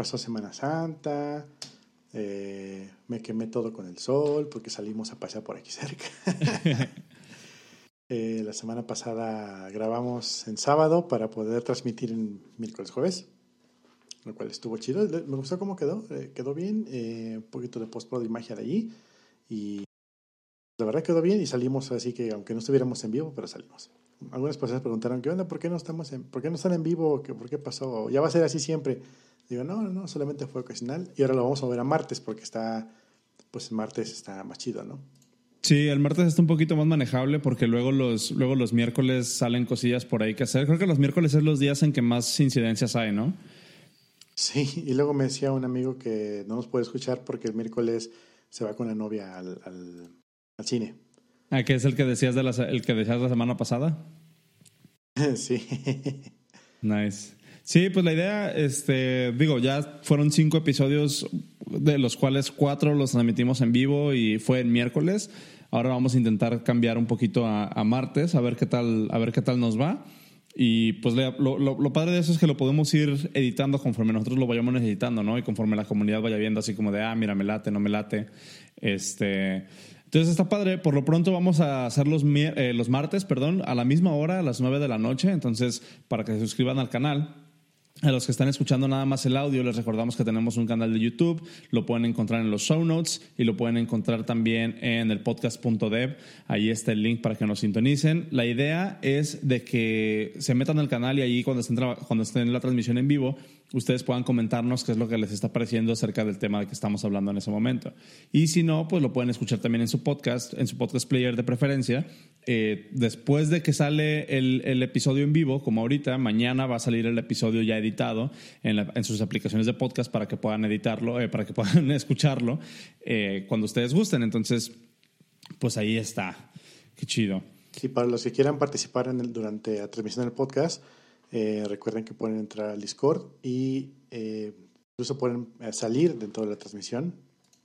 pasó Semana Santa, eh, me quemé todo con el sol porque salimos a pasear por aquí cerca. Eh, la semana pasada grabamos en sábado para poder transmitir en miércoles jueves, lo cual estuvo chido. Me gustó cómo quedó, eh, quedó bien, un poquito de post-pro de imagen allí y la verdad quedó bien y salimos así que aunque no estuviéramos en vivo, pero salimos. Algunas personas preguntaron, ¿qué onda? ¿Por qué no, estamos en, ¿por qué no están en vivo? ¿Por qué pasó? ¿Ya va a ser así siempre? Digo, no, no, solamente fue ocasional. Y ahora lo vamos a ver a martes porque está, pues martes está más chido, ¿no? Sí, el martes está un poquito más manejable porque luego los, luego los miércoles salen cosillas por ahí que hacer. Creo que los miércoles es los días en que más incidencias hay, ¿no? Sí, y luego me decía un amigo que no nos puede escuchar porque el miércoles se va con la novia al, al, cine. Ah, que es el que decías de la, el que decías la semana pasada. sí. Nice. Sí, pues la idea, este, digo, ya fueron cinco episodios, de los cuales cuatro los transmitimos en vivo y fue en miércoles. Ahora vamos a intentar cambiar un poquito a, martes, a ver qué tal, a ver qué tal nos va. Y pues lo, lo, padre de eso es que lo podemos ir editando conforme nosotros lo vayamos necesitando, ¿no? Y conforme la comunidad vaya viendo así como de, ah, mira, me late, no me late. Este, entonces está padre. Por lo pronto vamos a hacer los, eh, los martes, perdón, a la misma hora, a las nueve de la noche. Entonces, para que se suscriban al canal. A los que están escuchando nada más el audio, les recordamos que tenemos un canal de YouTube, lo pueden encontrar en los show notes y lo pueden encontrar también en el podcast.dev. Ahí está el link para que nos sintonicen. La idea es de que se metan al canal y ahí cuando estén, cuando estén en la transmisión en vivo, ustedes puedan comentarnos qué es lo que les está pareciendo acerca del tema de que estamos hablando en ese momento. Y si no, pues lo pueden escuchar también en su podcast, en su podcast player de preferencia. Eh, después de que sale el, episodio en vivo, como ahorita, mañana va a salir el episodio ya editado en, sus aplicaciones de podcast para que puedan editarlo, eh, para que puedan escucharlo eh, cuando ustedes gusten. Entonces, pues ahí está. Qué chido. Sí, para los que quieran participar en el, durante la transmisión del podcast, eh, recuerden que pueden entrar al Discord y eh, incluso pueden eh, salir dentro de la transmisión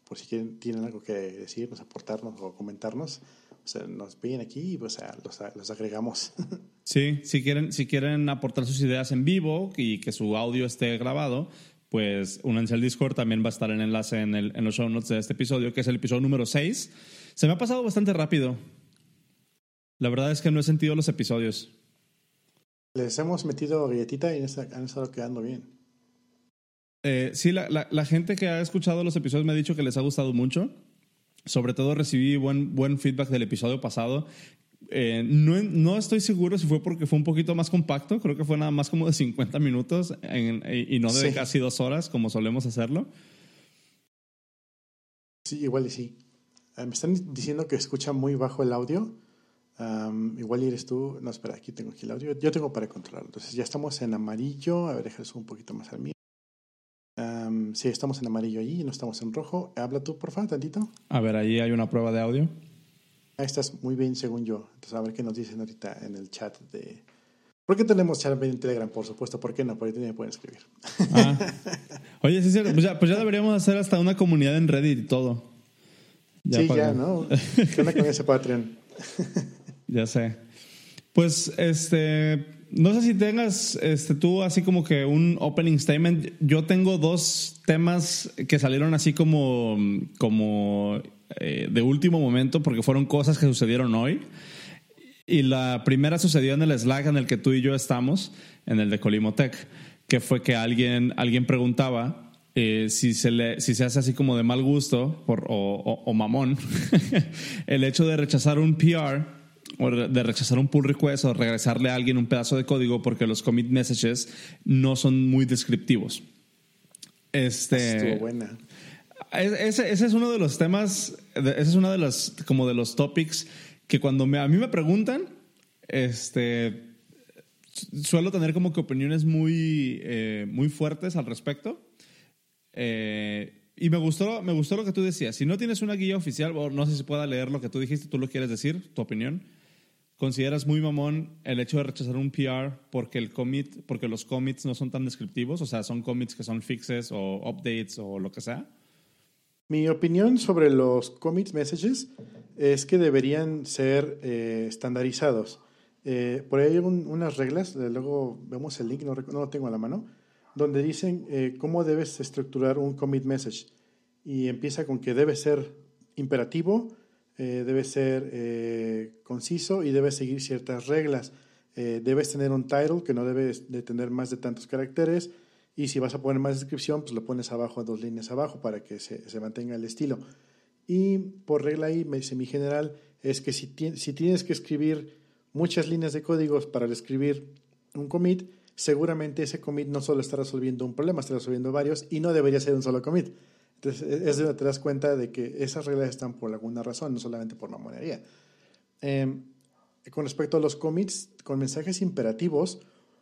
por si quieren, tienen algo que decirnos, aportarnos o comentarnos. O sea, nos piden aquí y pues, los, los, agregamos. Sí, si quieren, si quieren aportar sus ideas en vivo y que su audio esté grabado, pues únanse al Discord. También va a estar el enlace en, el, en los show notes de este episodio, que es el episodio número 6. Se me ha pasado bastante rápido. La verdad es que no he sentido los episodios. Les hemos metido galletita y han estado quedando bien. Eh, sí, la, la, gente que ha escuchado los episodios me ha dicho que les ha gustado mucho. Sobre todo recibí buen, buen feedback del episodio pasado. Eh, no, no, estoy seguro si fue porque fue un poquito más compacto, creo que fue nada más como de 50 minutos y no de casi dos horas como solemos hacerlo. Sí, igual y sí. Eh, me están diciendo que escucha muy bajo el audio igual eres tú. No, espera, aquí tengo aquí el audio. Yo tengo para controlarlo. Entonces ya estamos en amarillo. A ver, déjame un poquito más al mío. sí, estamos en amarillo allí, no estamos en rojo. Habla tú, por favor, tantito. A ver, ahí hay una prueba de audio. Ahí estás muy bien, según yo. Entonces, a ver qué nos dicen ahorita en el chat de. ¿Por qué tenemos chat en Telegram? Por supuesto, ¿por qué no? Por ahí también pueden escribir. Ah. Oye, sí, sí, pues ya, pues ya deberíamos hacer hasta una comunidad en Reddit y todo. sí, ya, ¿no? ¿Qué onda con ese Patreon? Ya sé. Pues, este, no sé si tengas este, tú así como que un opening statement. Yo tengo dos temas que salieron así como, como eh, de último momento porque fueron cosas que sucedieron hoy. Y la primera sucedió en el Slack en el que tú y yo estamos, en el de Colimotech, que fue que alguien, alguien preguntaba eh, si, se le, si se hace así como de mal gusto por, o, o mamón el hecho de rechazar un PR o de rechazar un pull request o regresarle a alguien un pedazo de código porque los commit messages no son muy descriptivos. Este, Estuvo buena. Ese, ese, es uno de los temas, ese es uno de los, como de los topics que cuando me, a mí me preguntan, este, suelo tener como que opiniones muy, eh, muy fuertes al respecto. Eh, y me gustó, me gustó lo que tú decías. Si no tienes una guía oficial, o no sé si pueda leer lo que tú dijiste, tú lo quieres decir, tu opinión. ¿Consideras muy mamón el hecho de rechazar un PR porque el commit, porque los commits no son tan descriptivos? O sea, son commits que son fixes o updates o lo que sea. Mi opinión sobre los commit messages es que deberían ser eh, estandarizados. Eh, por ahí hay unas reglas, luego vemos el link, no, no, lo tengo a la mano, donde dicen eh, cómo debes estructurar un commit message. Y empieza con que debe ser imperativo, eh, debe ser eh, conciso y debe seguir ciertas reglas. debes tener un title que no debe de tener más de tantos caracteres. Y si vas a poner más descripción, pues lo pones abajo, dos líneas abajo, para que se, se mantenga el estilo. Y por regla ahí, semi general, es que si, si tienes que escribir muchas líneas de códigos para escribir un commit, seguramente ese commit no solo está resolviendo un problema, está resolviendo varios y no debería ser un solo commit. Entonces, e-, es te das cuenta de que esas reglas están por alguna razón, no solamente por mamonería. Em, con respecto a los commits, con mensajes imperativos,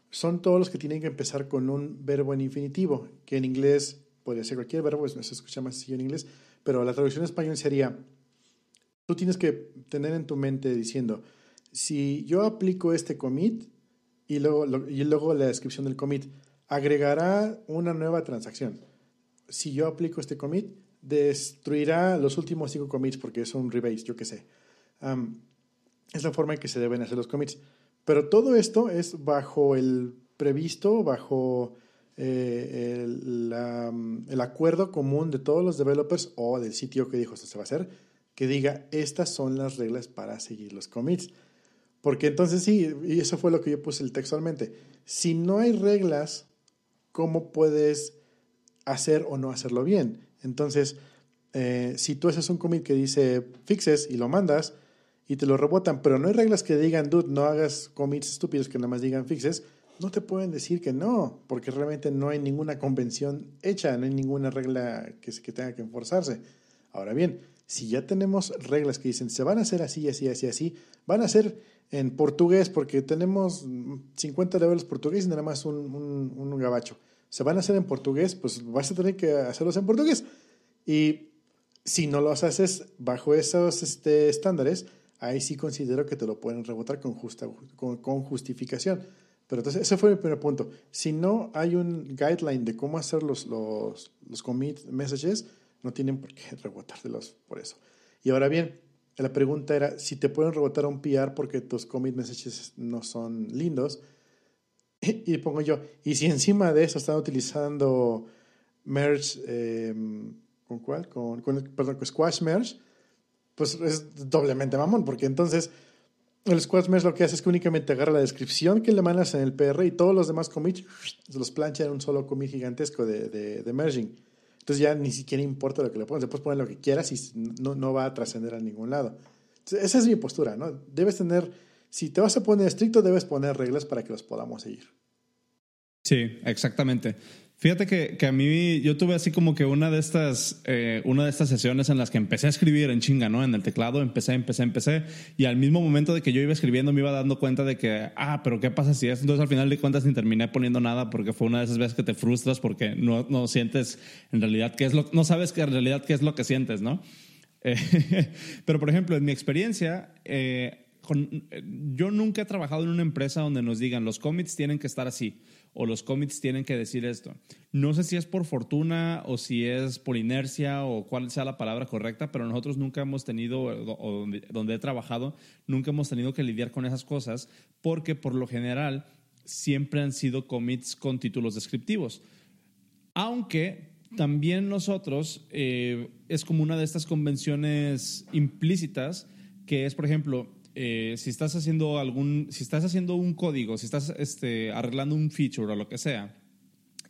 son todos los que tienen que empezar con un verbo en infinitivo, que en inglés puede ser cualquier verbo, se escucha más así en inglés, pero la traducción en español sería, tú tienes que tener en tu mente diciendo, si yo aplico este commit y luego, y luego la descripción del commit, agregará una nueva transacción. Si yo aplico este commit, destruirá los últimos cinco commits porque es un rebase, yo qué sé. es la forma en que se deben hacer los commits. Pero todo esto es bajo el previsto, bajo eh, el, el, acuerdo común de todos los developers o del sitio que dijo esto se va a hacer, que diga estas son las reglas para seguir los commits. Porque entonces sí, y eso fue lo que yo puse textualmente. Si no hay reglas, ¿cómo puedes hacer o no hacerlo bien? Entonces, eh, si tú haces un commit que dice fixes y lo mandas y te lo rebotan, pero no hay reglas que digan, dude, no hagas commits estúpidos que nada más digan fixes, no te pueden decir que no, porque realmente no hay ninguna convención hecha, no hay ninguna regla que, que tenga que enforzarse. Ahora bien, si ya tenemos reglas que dicen se van a hacer así, así, así, así, van a ser en portugués porque tenemos 50 levels portugués y nada más un, un, gabacho. Se van a hacer en portugués, pues vas a tener que hacerlos en portugués. Y si no los haces bajo esos este, estándares, ahí sí considero que te lo pueden rebotar con, justa, con, justificación. Pero entonces, ese fue mi primer punto. Si no hay un guideline de cómo hacer los, los, los commit messages, no tienen por qué rebotártelos por eso. Y ahora bien, la pregunta era si te pueden rebotar un PR porque tus commit messages no son lindos. Y, pongo yo, y si encima de eso están utilizando merge, em, ¿con cuál? Con, perdón, con Squash Merge, pues es doblemente mamón, porque entonces el Squash Merge lo que hace es que únicamente agarra la descripción que le mandas en el PR y todos los demás commits los plancha en un solo commit gigantesco de, de, de merging. Entonces ya ni siquiera importa lo que le pongas, le puedes poner lo que quieras y no, no va a trascender a ningún lado. esa es mi postura, ¿no? Debes tener, si te vas a poner estricto, debes poner reglas para que los podamos seguir. Sí, exactamente. Fíjate que, que, a mí, yo tuve así como que una de estas, eh, una de estas sesiones en las que empecé a escribir en chinga, ¿no? En el teclado, empecé, empecé, empecé. Y al mismo momento de que yo iba escribiendo, me iba dando cuenta de que, ah, pero ¿qué pasa si es? Entonces al final de cuentas ni terminé poniendo nada porque fue una de esas veces que te frustras porque no, no sientes en realidad qué es lo, no sabes que en realidad qué es lo que sientes, ¿no? Eh, pero por ejemplo, en mi experiencia, eh, yo nunca he trabajado en una empresa donde nos digan los commits tienen que estar así o los commits tienen que decir esto. No sé si es por fortuna o si es por inercia o cuál sea la palabra correcta, pero nosotros nunca hemos tenido, o donde, he trabajado, nunca hemos tenido que lidiar con esas cosas porque por lo general siempre han sido commits con títulos descriptivos. Aunque también nosotros eh, es como una de estas convenciones implícitas que es, por ejemplo, eh, si estás haciendo algún, si estás haciendo un código, si estás este, arreglando un feature o lo que sea,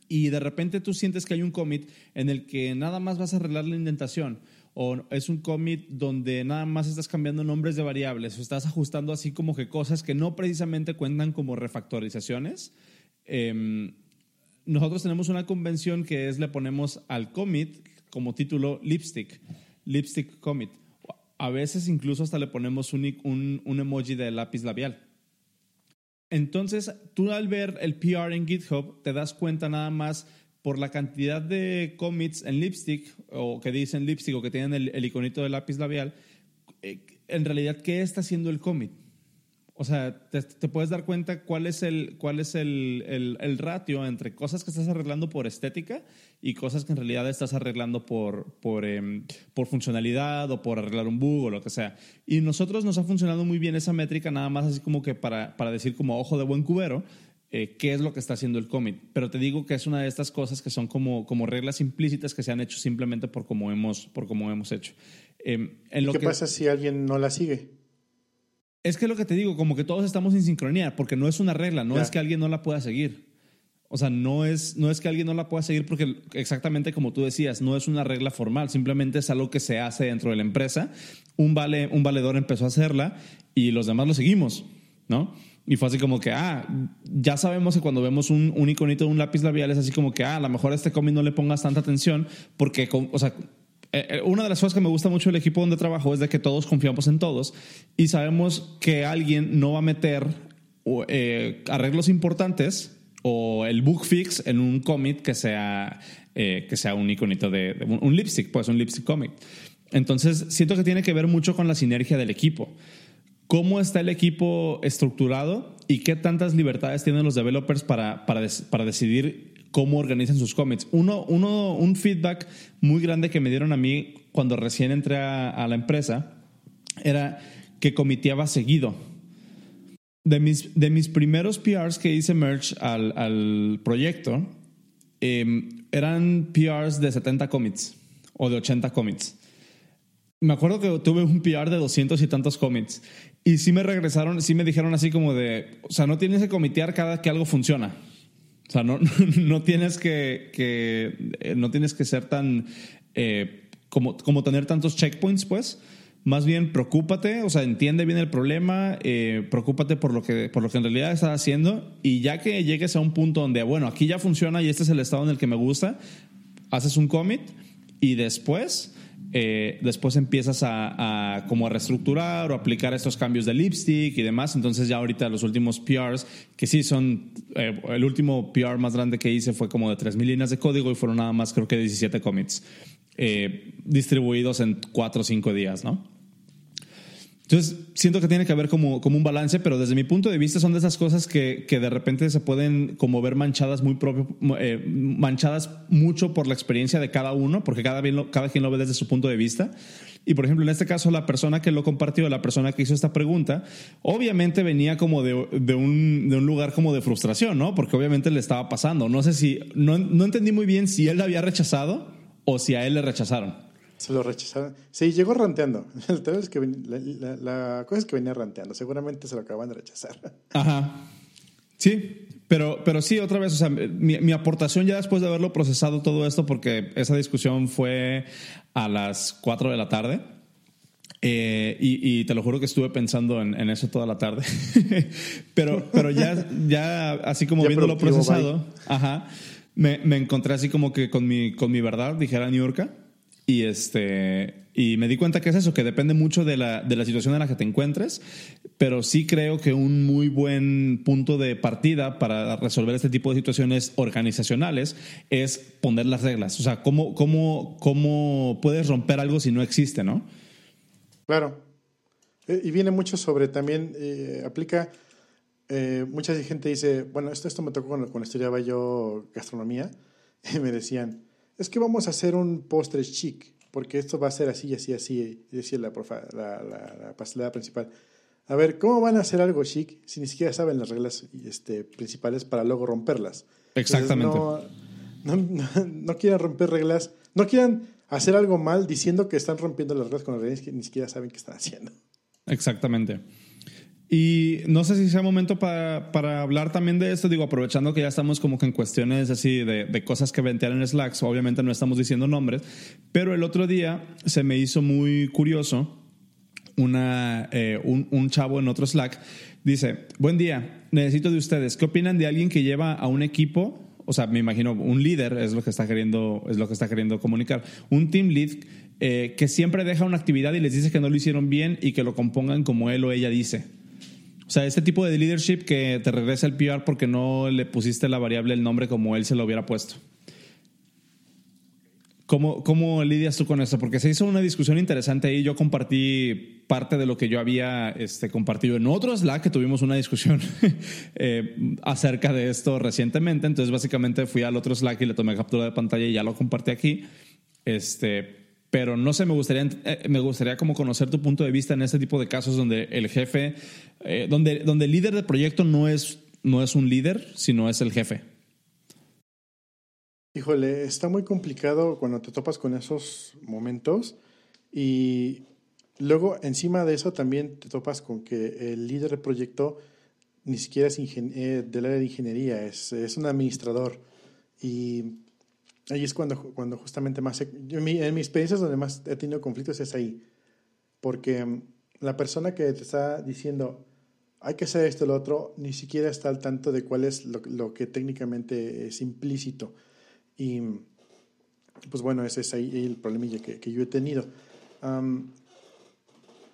y de repente tú sientes que hay un commit en el que nada más vas a arreglar la indentación, o es un commit donde nada más estás cambiando nombres de variables, o estás ajustando así como que cosas que no precisamente cuentan como refactorizaciones. Em, nosotros tenemos una convención que es le ponemos al commit como título lipstick, lipstick commit a veces incluso hasta le ponemos un, emoji de lápiz labial. Entonces, tú al ver el PR en GitHub, te das cuenta nada más por la cantidad de commits en lipstick, o que dicen lipstick, o que tienen el, el iconito de lápiz labial, eh, en realidad, ¿qué está haciendo el commit? O sea, te, puedes dar cuenta cuál es, el, cuál es el, el, ratio entre cosas que estás arreglando por estética y cosas que en realidad estás arreglando por, por, em, por funcionalidad o por arreglar un bug o lo que sea. Y nosotros nos ha funcionado muy bien esa métrica, nada más así como que para, para decir como ojo de buen cubero, eh, qué es lo que está haciendo el commit. Pero te digo que es una de estas cosas que son como, como reglas implícitas que se han hecho simplemente por cómo hemos, por cómo hemos hecho. Em, en lo ¿Qué pasa si alguien no la sigue? Es que lo que te digo, como que todos estamos en sincronía, porque no es una regla, no es que alguien no la pueda seguir. O sea, no es, no es que alguien no la pueda seguir porque exactamente como tú decías, no es una regla formal, simplemente es algo que se hace dentro de la empresa. Un, vale, un valedor empezó a hacerla y los demás lo seguimos, ¿no? Y fue así como que, ah, ya sabemos que cuando vemos un, un iconito de un lápiz labial es así como que, ah, a lo mejor a este cómic no le pongas tanta atención porque, o sea, eh, eh, una de las cosas que me gusta mucho del equipo donde trabajo es de que todos confiamos en todos y sabemos que alguien no va a meter eh, arreglos importantes o el book fix en un cómic que sea, que sea un iconito de, un, lipstick, pues un lipstick comic. Entonces, siento que tiene que ver mucho con la sinergia del equipo. ¿Cómo está el equipo estructurado y qué tantas libertades tienen los developers para, para, para decidir cómo organizan sus cómics? Uno, uno, un feedback muy grande que me dieron a mí cuando recién entré a, a la empresa era que comiteaba seguido de mis, de mis primeros PRs que hice merch al, al proyecto, em, eran PRs de 70 commits o de 80 commits. Me acuerdo que tuve un PR de 200 y tantos commits. Y sí me regresaron, sí me dijeron así como de, o sea, no tienes que comitear cada que algo funciona. Sea, no, no tienes que, que, eh, no tienes que ser tan, eh, como, como tener tantos checkpoints, pues. Más bien preocúpate, o sea, entiende bien el problema, eh, preocúpate por lo, que, por lo que en realidad estás haciendo y ya que llegues a un punto donde, bueno, aquí ya funciona y este es el estado en el que me gusta, haces un commit y después, eh, después empiezas a, como reestructurar o aplicar estos cambios de lipstick y demás. Entonces ya ahorita los últimos PRs, que sí son, eh, el último PR más grande que hice fue como de 3.000 líneas de código y fueron nada más creo que 17 commits. distribuidos en 4 o 5 días, ¿no? Entonces, siento que tiene que haber como, como un balance, pero desde mi punto de vista son de esas cosas que, que de repente se pueden como ver manchadas muy propio, eh, manchadas mucho por la experiencia de cada uno, porque cada, bien cada quien lo ve desde su punto de vista. Y por ejemplo, en este caso, la persona que lo compartió, la persona que hizo esta pregunta, obviamente venía como de, de, un, de un, lugar como de frustración, ¿no? Porque obviamente le estaba pasando. No sé si, no, no entendí muy bien si él la había rechazado o si a él le rechazaron. Se lo rechazaron. Sí, llegó ranteando. Que la, cosa es que venía ranteando. Seguramente se lo acaban de rechazar. Ajá. Sí, pero, pero sí, otra vez, o sea, mi, aportación ya después de haberlo procesado todo esto, porque esa discusión fue a las 4 de la tarde. Eh, y, te lo juro que estuve pensando en, eso toda la tarde. pero, pero ya, ya así como viéndolo procesado, ajá, me, me, encontré así como que con mi, con mi verdad, dijera New York y, este, y me di cuenta que es eso, que depende mucho de la, de la situación en la que te encuentres, pero sí creo que un muy buen punto de partida para resolver este tipo de situaciones organizacionales es poner las reglas. O sea, ¿cómo, cómo, cómo puedes romper algo si no existe, no? Claro. Eh, y viene mucho sobre también, eh, aplica, eh, mucha gente dice, bueno, esto, esto me tocó cuando, cuando estudiaba yo gastronomía, y me decían, es que vamos a hacer un postre chic, porque esto va a ser así, así, así, decía la, la, la, pastelera principal. A ver, ¿cómo van a hacer algo chic si ni siquiera saben las reglas este, principales para luego romperlas? Exactamente. no, no, no, quieran romper reglas, no quieran hacer algo mal diciendo que están rompiendo las reglas con las reglas que ni siquiera saben qué están haciendo. Exactamente. Y no sé si sea momento para, para, hablar también de esto, digo, aprovechando que ya estamos como que en cuestiones así de, de cosas que ventean en Slack, obviamente no estamos diciendo nombres, pero el otro día se me hizo muy curioso una, eh, un, un chavo en otro Slack, dice, buen día, necesito de ustedes, ¿qué opinan de alguien que lleva a un equipo o sea, me imagino un líder es lo que está queriendo, es lo que está queriendo comunicar. Un team lead eh, que siempre deja una actividad y les dice que no lo hicieron bien y que lo compongan como él o ella dice. O sea, este tipo de leadership que te regresa el PR porque no le pusiste la variable el nombre como él se lo hubiera puesto. ¿Cómo, ¿Cómo lidias tú con eso? Porque se hizo una discusión interesante ahí. Yo compartí parte de lo que yo había este, compartido en otro Slack, que tuvimos una discusión eh, acerca de esto recientemente. Entonces, básicamente fui al otro Slack y le tomé captura de pantalla y ya lo compartí aquí. Este, pero no sé, me gustaría, eh, me gustaría como conocer tu punto de vista en este tipo de casos donde el jefe, eh, donde, donde el líder del proyecto no es no es un líder, sino es el jefe? Híjole, está muy complicado cuando te topas con esos momentos y luego encima de eso también te topas con que el líder del proyecto ni siquiera es eh, del área de ingeniería, es, es, un administrador. Y ahí es cuando, cuando justamente más... en, mi, en mis experiencias donde más he tenido conflictos es ahí. Porque mm, la persona que te está diciendo, hay que hacer esto o lo otro, ni siquiera está al tanto de cuál es lo, lo que técnicamente es implícito. Y pues bueno, ese es ahí el problemilla que, que yo he tenido.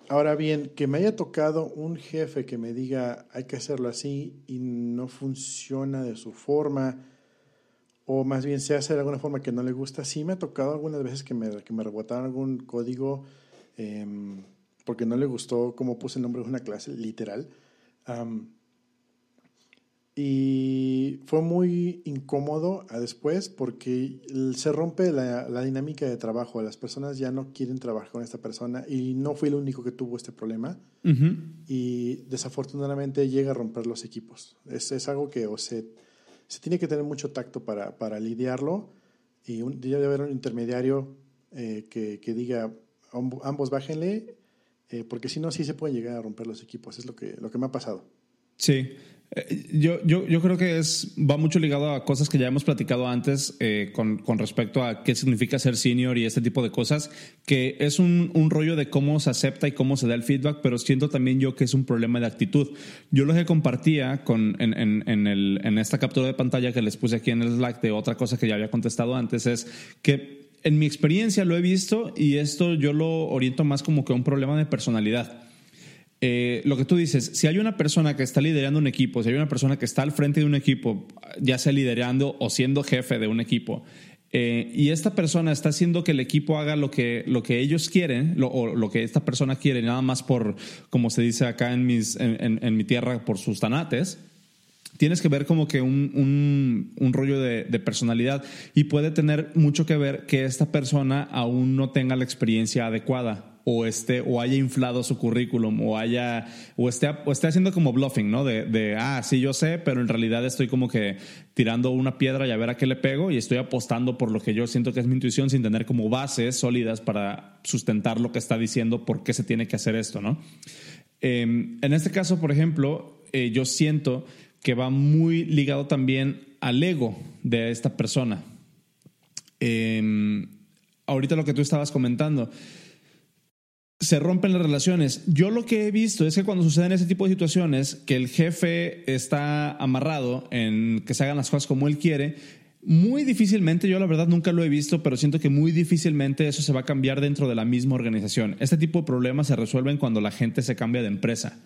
ahora bien, que me haya tocado un jefe que me diga hay que hacerlo así y no funciona de su forma, o más bien se hace de alguna forma que no le gusta, sí me ha tocado algunas veces que me, que me rebotaron algún código em, porque no le gustó cómo puse el nombre de una clase, literal. Y fue muy incómodo a después porque se rompe la, la, dinámica de trabajo. Las personas ya no quieren trabajar con esta persona y no fui el único que tuvo este problema. Y desafortunadamente llega a romper los equipos. Es, es algo que o se, se tiene que tener mucho tacto para, para lidiarlo y un, debe haber un intermediario eh, que, que, diga ambos bájenle eh, porque si no sí se puede llegar a romper los equipos. Es lo que, lo que me ha pasado. Sí, yo, yo, creo que es, va mucho ligado a cosas que ya hemos platicado antes eh, con, respecto a qué significa ser senior y este tipo de cosas, que es un, un, rollo de cómo se acepta y cómo se da el feedback, pero siento también yo que es un problema de actitud. Yo lo que compartía en, en, esta captura de pantalla que les puse aquí en el Slack de otra cosa que ya había contestado antes es que en mi experiencia lo he visto y esto yo lo oriento más como que un problema de personalidad eh, lo que tú dices, si hay una persona que está liderando un equipo, si hay una persona que está al frente de un equipo, ya sea liderando o siendo jefe de un equipo, eh, y esta persona está haciendo que el equipo haga lo que, lo que ellos quieren, lo, o lo que esta persona quiere, nada más por, como se dice acá en, mis, en, mi tierra, por sus tanates, tienes que ver como que un, un, rollo de, de, personalidad. Y puede tener mucho que ver que esta persona aún no tenga la experiencia adecuada o esté o haya inflado su currículum o haya o esté o esté haciendo como bluffing, ¿no? De, de, ah, sí yo sé, pero en realidad estoy como que tirando una piedra y a ver a qué le pego y estoy apostando por lo que yo siento que es mi intuición sin tener como bases sólidas para sustentar lo que está diciendo por qué se tiene que hacer esto, ¿no? Em, en este caso, por ejemplo, eh, yo siento que va muy ligado también al ego de esta persona. Em, ahorita lo que tú estabas comentando, se rompen las relaciones. Yo lo que he visto es que cuando suceden ese tipo de situaciones, que el jefe está amarrado en que se hagan las cosas como él quiere, muy difícilmente, yo la verdad nunca lo he visto, pero siento que muy difícilmente eso se va a cambiar dentro de la misma organización. Este tipo de problemas se resuelven cuando la gente se cambia de empresa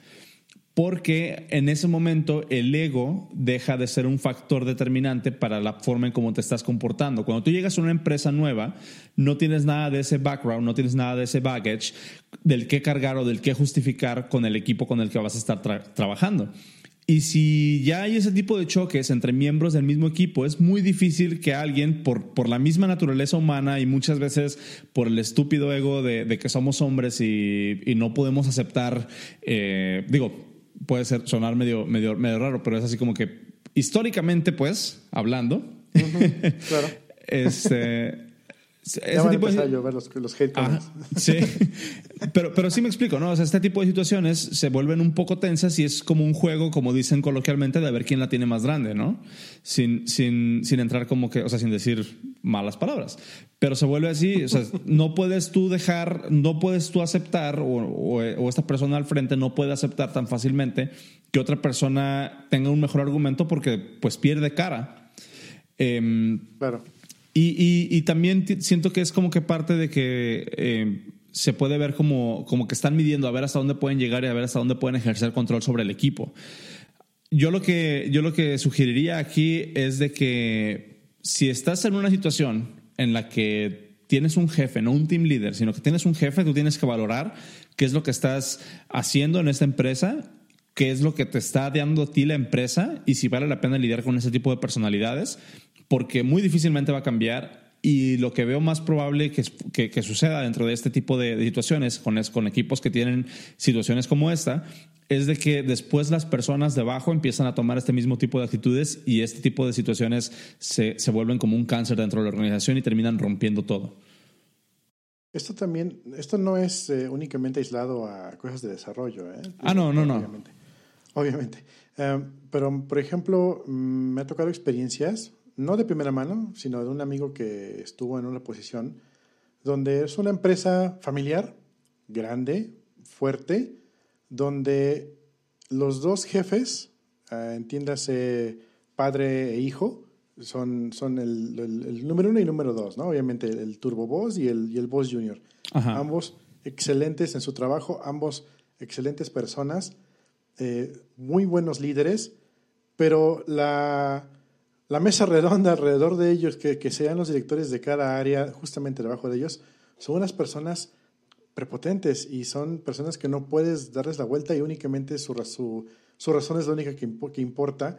porque en ese momento el ego deja de ser un factor determinante para la forma en cómo te estás comportando. Cuando tú llegas a una empresa nueva, no tienes nada de ese background, no tienes nada de ese baggage del que cargar o del que justificar con el equipo con el que vas a estar trabajando. Y si ya hay ese tipo de choques entre miembros del mismo equipo, es muy difícil que alguien, por, por la misma naturaleza humana y muchas veces por el estúpido ego de, que somos hombres y, no podemos aceptar, eh, digo, puede ser sonar medio, medio, medio raro, pero es así como que históricamente, pues, hablando. claro. este, ese tipo de... los, los hate Sí, pero, pero sí me explico, ¿no? O sea, este tipo de situaciones se vuelven un poco tensas y es como un juego, como dicen coloquialmente, de ver quién la tiene más grande, ¿no? Sin, sin, sin entrar como que, o sea, sin decir malas palabras. Pero se vuelve así, o sea, no puedes tú dejar, no puedes tú aceptar, o, o, esta persona al frente no puede aceptar tan fácilmente que otra persona tenga un mejor argumento porque pues pierde cara. Em, claro. Y, y, también siento que es como que parte de que eh, se puede ver como, como que están midiendo a ver hasta dónde pueden llegar y a ver hasta dónde pueden ejercer control sobre el equipo. Yo lo que, yo lo que sugeriría aquí es de que si estás en una situación en la que tienes un jefe, no un team leader, sino que tienes un jefe, tú tienes que valorar qué es lo que estás haciendo en esta empresa, qué es lo que te está dando a ti la empresa y si vale la pena lidiar con ese tipo de personalidades porque muy difícilmente va a cambiar Y lo que veo más probable que, que, suceda dentro de este tipo de, situaciones, con, con equipos que tienen situaciones como esta, es de que después las personas debajo empiezan a tomar este mismo tipo de actitudes y este tipo de situaciones se, se vuelven como un cáncer dentro de la organización y terminan rompiendo todo. Esto también, esto no es eh, únicamente aislado a cosas de desarrollo. ¿eh? Ah, no, no, no. Obviamente. Obviamente. Em, pero, por ejemplo, mm, me ha tocado experiencias, no de primera mano, sino de un amigo que estuvo en una posición donde es una empresa familiar, grande, fuerte, donde los dos jefes, eh, entiéndase padre e hijo, son, son el, número uno y número dos, ¿no? Obviamente el Turbo Boss y el, y el Boss Junior. Ambos excelentes en su trabajo, ambos excelentes personas, eh, muy buenos líderes, pero la, la, mesa redonda alrededor de ellos, que, sean los directores de cada área, justamente debajo de ellos, son unas personas prepotentes y son personas que no puedes darles la vuelta y únicamente su, su, su razón es la única que, que importa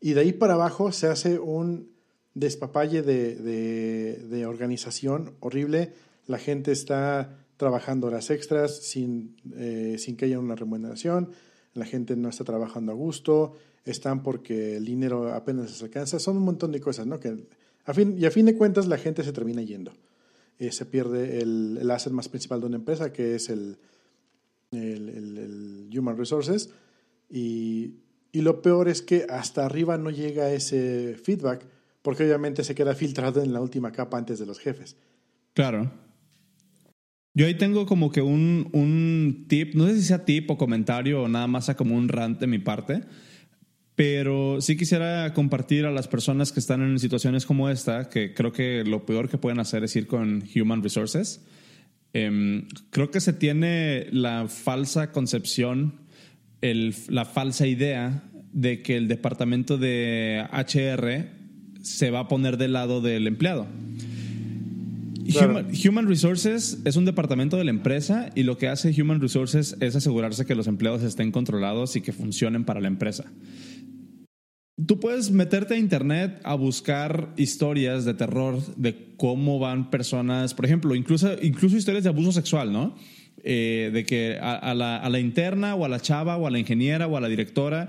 y de ahí para abajo se hace un despapalle de, de, organización horrible. La gente está trabajando horas extras sin, eh, sin que haya una remuneración. La gente no está trabajando a gusto. Están porque el dinero apenas les alcanza. Son un montón de cosas, ¿no? Que a fin, y a fin de cuentas la gente se termina yendo. Eh, se pierde el, el, asset más principal de una empresa, que es el, el, el Human Resources. Y y lo peor es que hasta arriba no llega ese feedback, porque obviamente se queda filtrado en la última capa antes de los jefes. Claro. Yo ahí tengo como que un, un tip, no sé si sea tip o comentario o nada más como un rant de mi parte, pero sí quisiera compartir a las personas que están en situaciones como esta, que creo que lo peor que pueden hacer es ir con Human Resources. Em, creo que se tiene la falsa concepción la falsa idea de que el departamento de HR se va a poner del lado del empleado. Human, Resources es un departamento de la empresa y lo que hace Human Resources es asegurarse que los empleados estén controlados y que funcionen para la empresa. Tú puedes meterte a internet a buscar historias de terror de cómo van personas, por ejemplo, incluso, incluso historias de abuso sexual, ¿no? Eh, de que a, la, interna o a la chava o a la ingeniera o a la directora,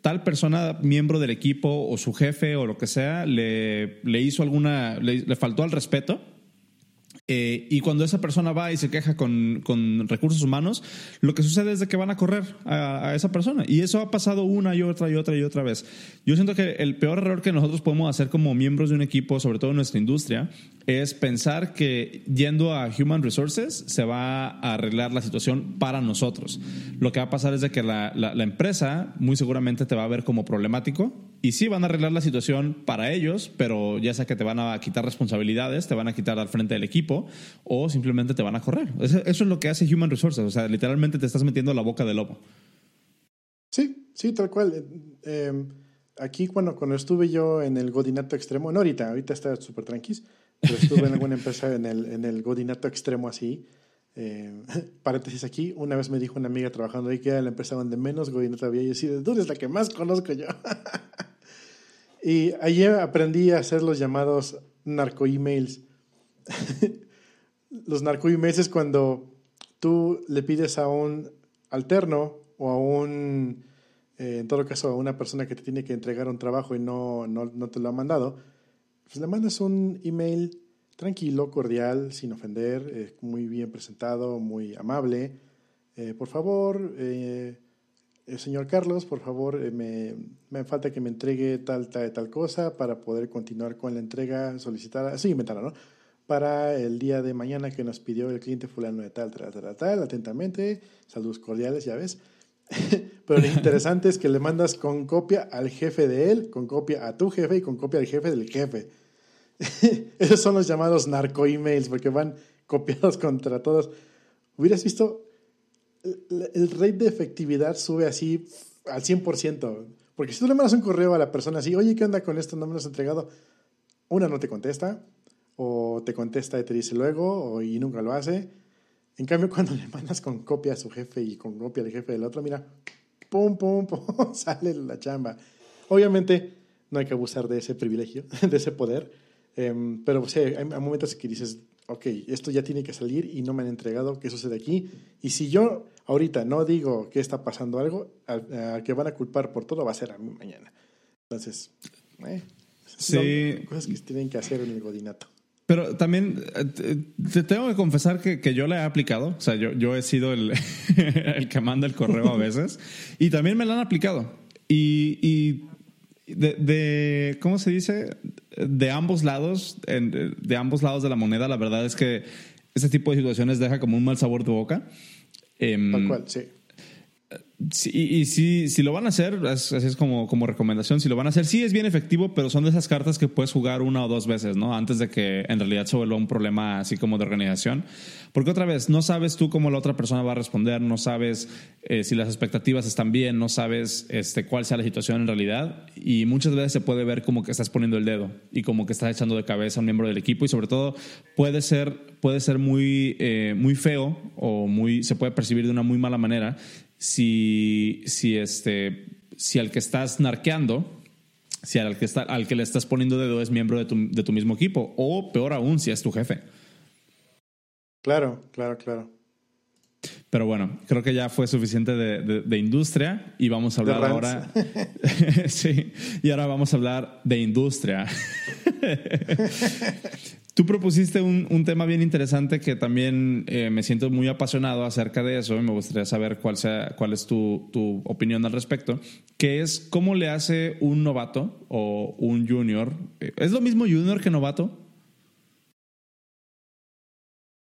tal persona, miembro del equipo o su jefe o lo que sea, le, le hizo alguna, le faltó al respeto eh, y cuando esa persona va y se queja con, con, recursos humanos, lo que sucede es de que van a correr a, esa persona. Y eso ha pasado una y otra y otra y otra vez. Yo siento que el peor error que nosotros podemos hacer como miembros de un equipo, sobre todo en nuestra industria, es pensar que yendo a Human Resources se va a arreglar la situación para nosotros. Lo que va a pasar es de que la, empresa muy seguramente te va a ver como problemático y sí van a arreglar la situación para ellos, pero ya sea que te van a quitar responsabilidades, te van a quitar al frente del equipo o simplemente te van a correr. Eso, es lo que hace Human Resources, o sea, literalmente te estás metiendo a la boca del lobo. Sí, sí, tal cual. Em, aquí cuando, cuando estuve yo en el godinato extremo, no ahorita, ahorita está súper tranquis, pero estuve en alguna empresa en el, en el godinato extremo así. Eh, paréntesis aquí, una vez me dijo una amiga trabajando ahí que era la empresa donde menos godinato había y así, ¿dónde es la que más conozco yo? y allí aprendí a hacer los llamados narco-emails. los narco-emails es cuando tú le pides a un alterno o a un, eh, en todo caso, a una persona que te tiene que entregar un trabajo y no, no, no te lo ha mandado, pues le mandas un email tranquilo, cordial, sin ofender, eh, muy bien presentado, muy amable. Eh, por favor, eh, señor Carlos, por favor, me, me, falta que me entregue tal, tal, tal cosa para poder continuar con la entrega solicitada, sí, inventara, ¿no? Para el día de mañana que nos pidió el cliente fulano de tal, tal, tal, tal, atentamente, saludos cordiales, ya ves. Pero lo interesante es que le mandas con copia al jefe de él, con copia a tu jefe y con copia al jefe del jefe. Esos son los llamados narco-emails porque van copiados contra todos. Hubieras visto, el, rate de efectividad sube así al 100%. Porque si tú le mandas un correo a la persona así, oye, ¿qué onda con esto? No me lo has entregado. Una no te contesta, o te contesta y te dice luego, o, y nunca lo hace. En cambio, cuando le mandas con copia a su jefe y con copia del jefe del otro, mira, pum, pum, pum, sale la chamba. Obviamente, no hay que abusar de ese privilegio, de ese poder Em, pero sí, hay, hay momentos que dices, ok, esto ya tiene que salir y no me han entregado, ¿qué sucede aquí? Y si yo ahorita no digo que está pasando algo, al, que van a culpar por todo va a ser a mí mañana. Entonces, eh, sí. cosas que tienen que hacer en el godinato. Pero también eh, te tengo que confesar que, que, yo la he aplicado. O sea, yo, yo he sido el, el que manda el correo a veces. y también me la han aplicado. Y, y de, de, ¿cómo se dice? De ambos lados, de ambos lados de la moneda, la verdad es que este tipo de situaciones deja como un mal sabor de boca. Em, Tal cual, sí. Sí, y si, si lo van a hacer, así es como, como recomendación, si lo van a hacer, sí es bien efectivo, pero son de esas cartas que puedes jugar una o dos veces, ¿no? Antes de que en realidad se vuelva un problema así como de organización. Porque otra vez, no sabes tú cómo la otra persona va a responder, no sabes eh, si las expectativas están bien, no sabes este, cuál sea la situación en realidad. Y muchas veces se puede ver como que estás poniendo el dedo y como que estás echando de cabeza a un miembro del equipo. Y sobre todo puede ser, puede ser muy, eh, muy feo o muy, se puede percibir de una muy mala manera si, si, este, si al que estás narqueando, si al que, está, al que le estás poniendo dedo es miembro de tu, de tu mismo equipo, o peor aún, si es tu jefe. Claro, claro, claro. Pero bueno, creo que ya fue suficiente de, de, industria y vamos a hablar ahora. sí, y ahora vamos a hablar de industria. Tú propusiste un, un, tema bien interesante que también eh, me siento muy apasionado acerca de eso y me gustaría saber cuál, sea, cuál es tu, tu, opinión al respecto, que es cómo le hace un novato o un junior. Eh, ¿Es lo mismo junior que novato?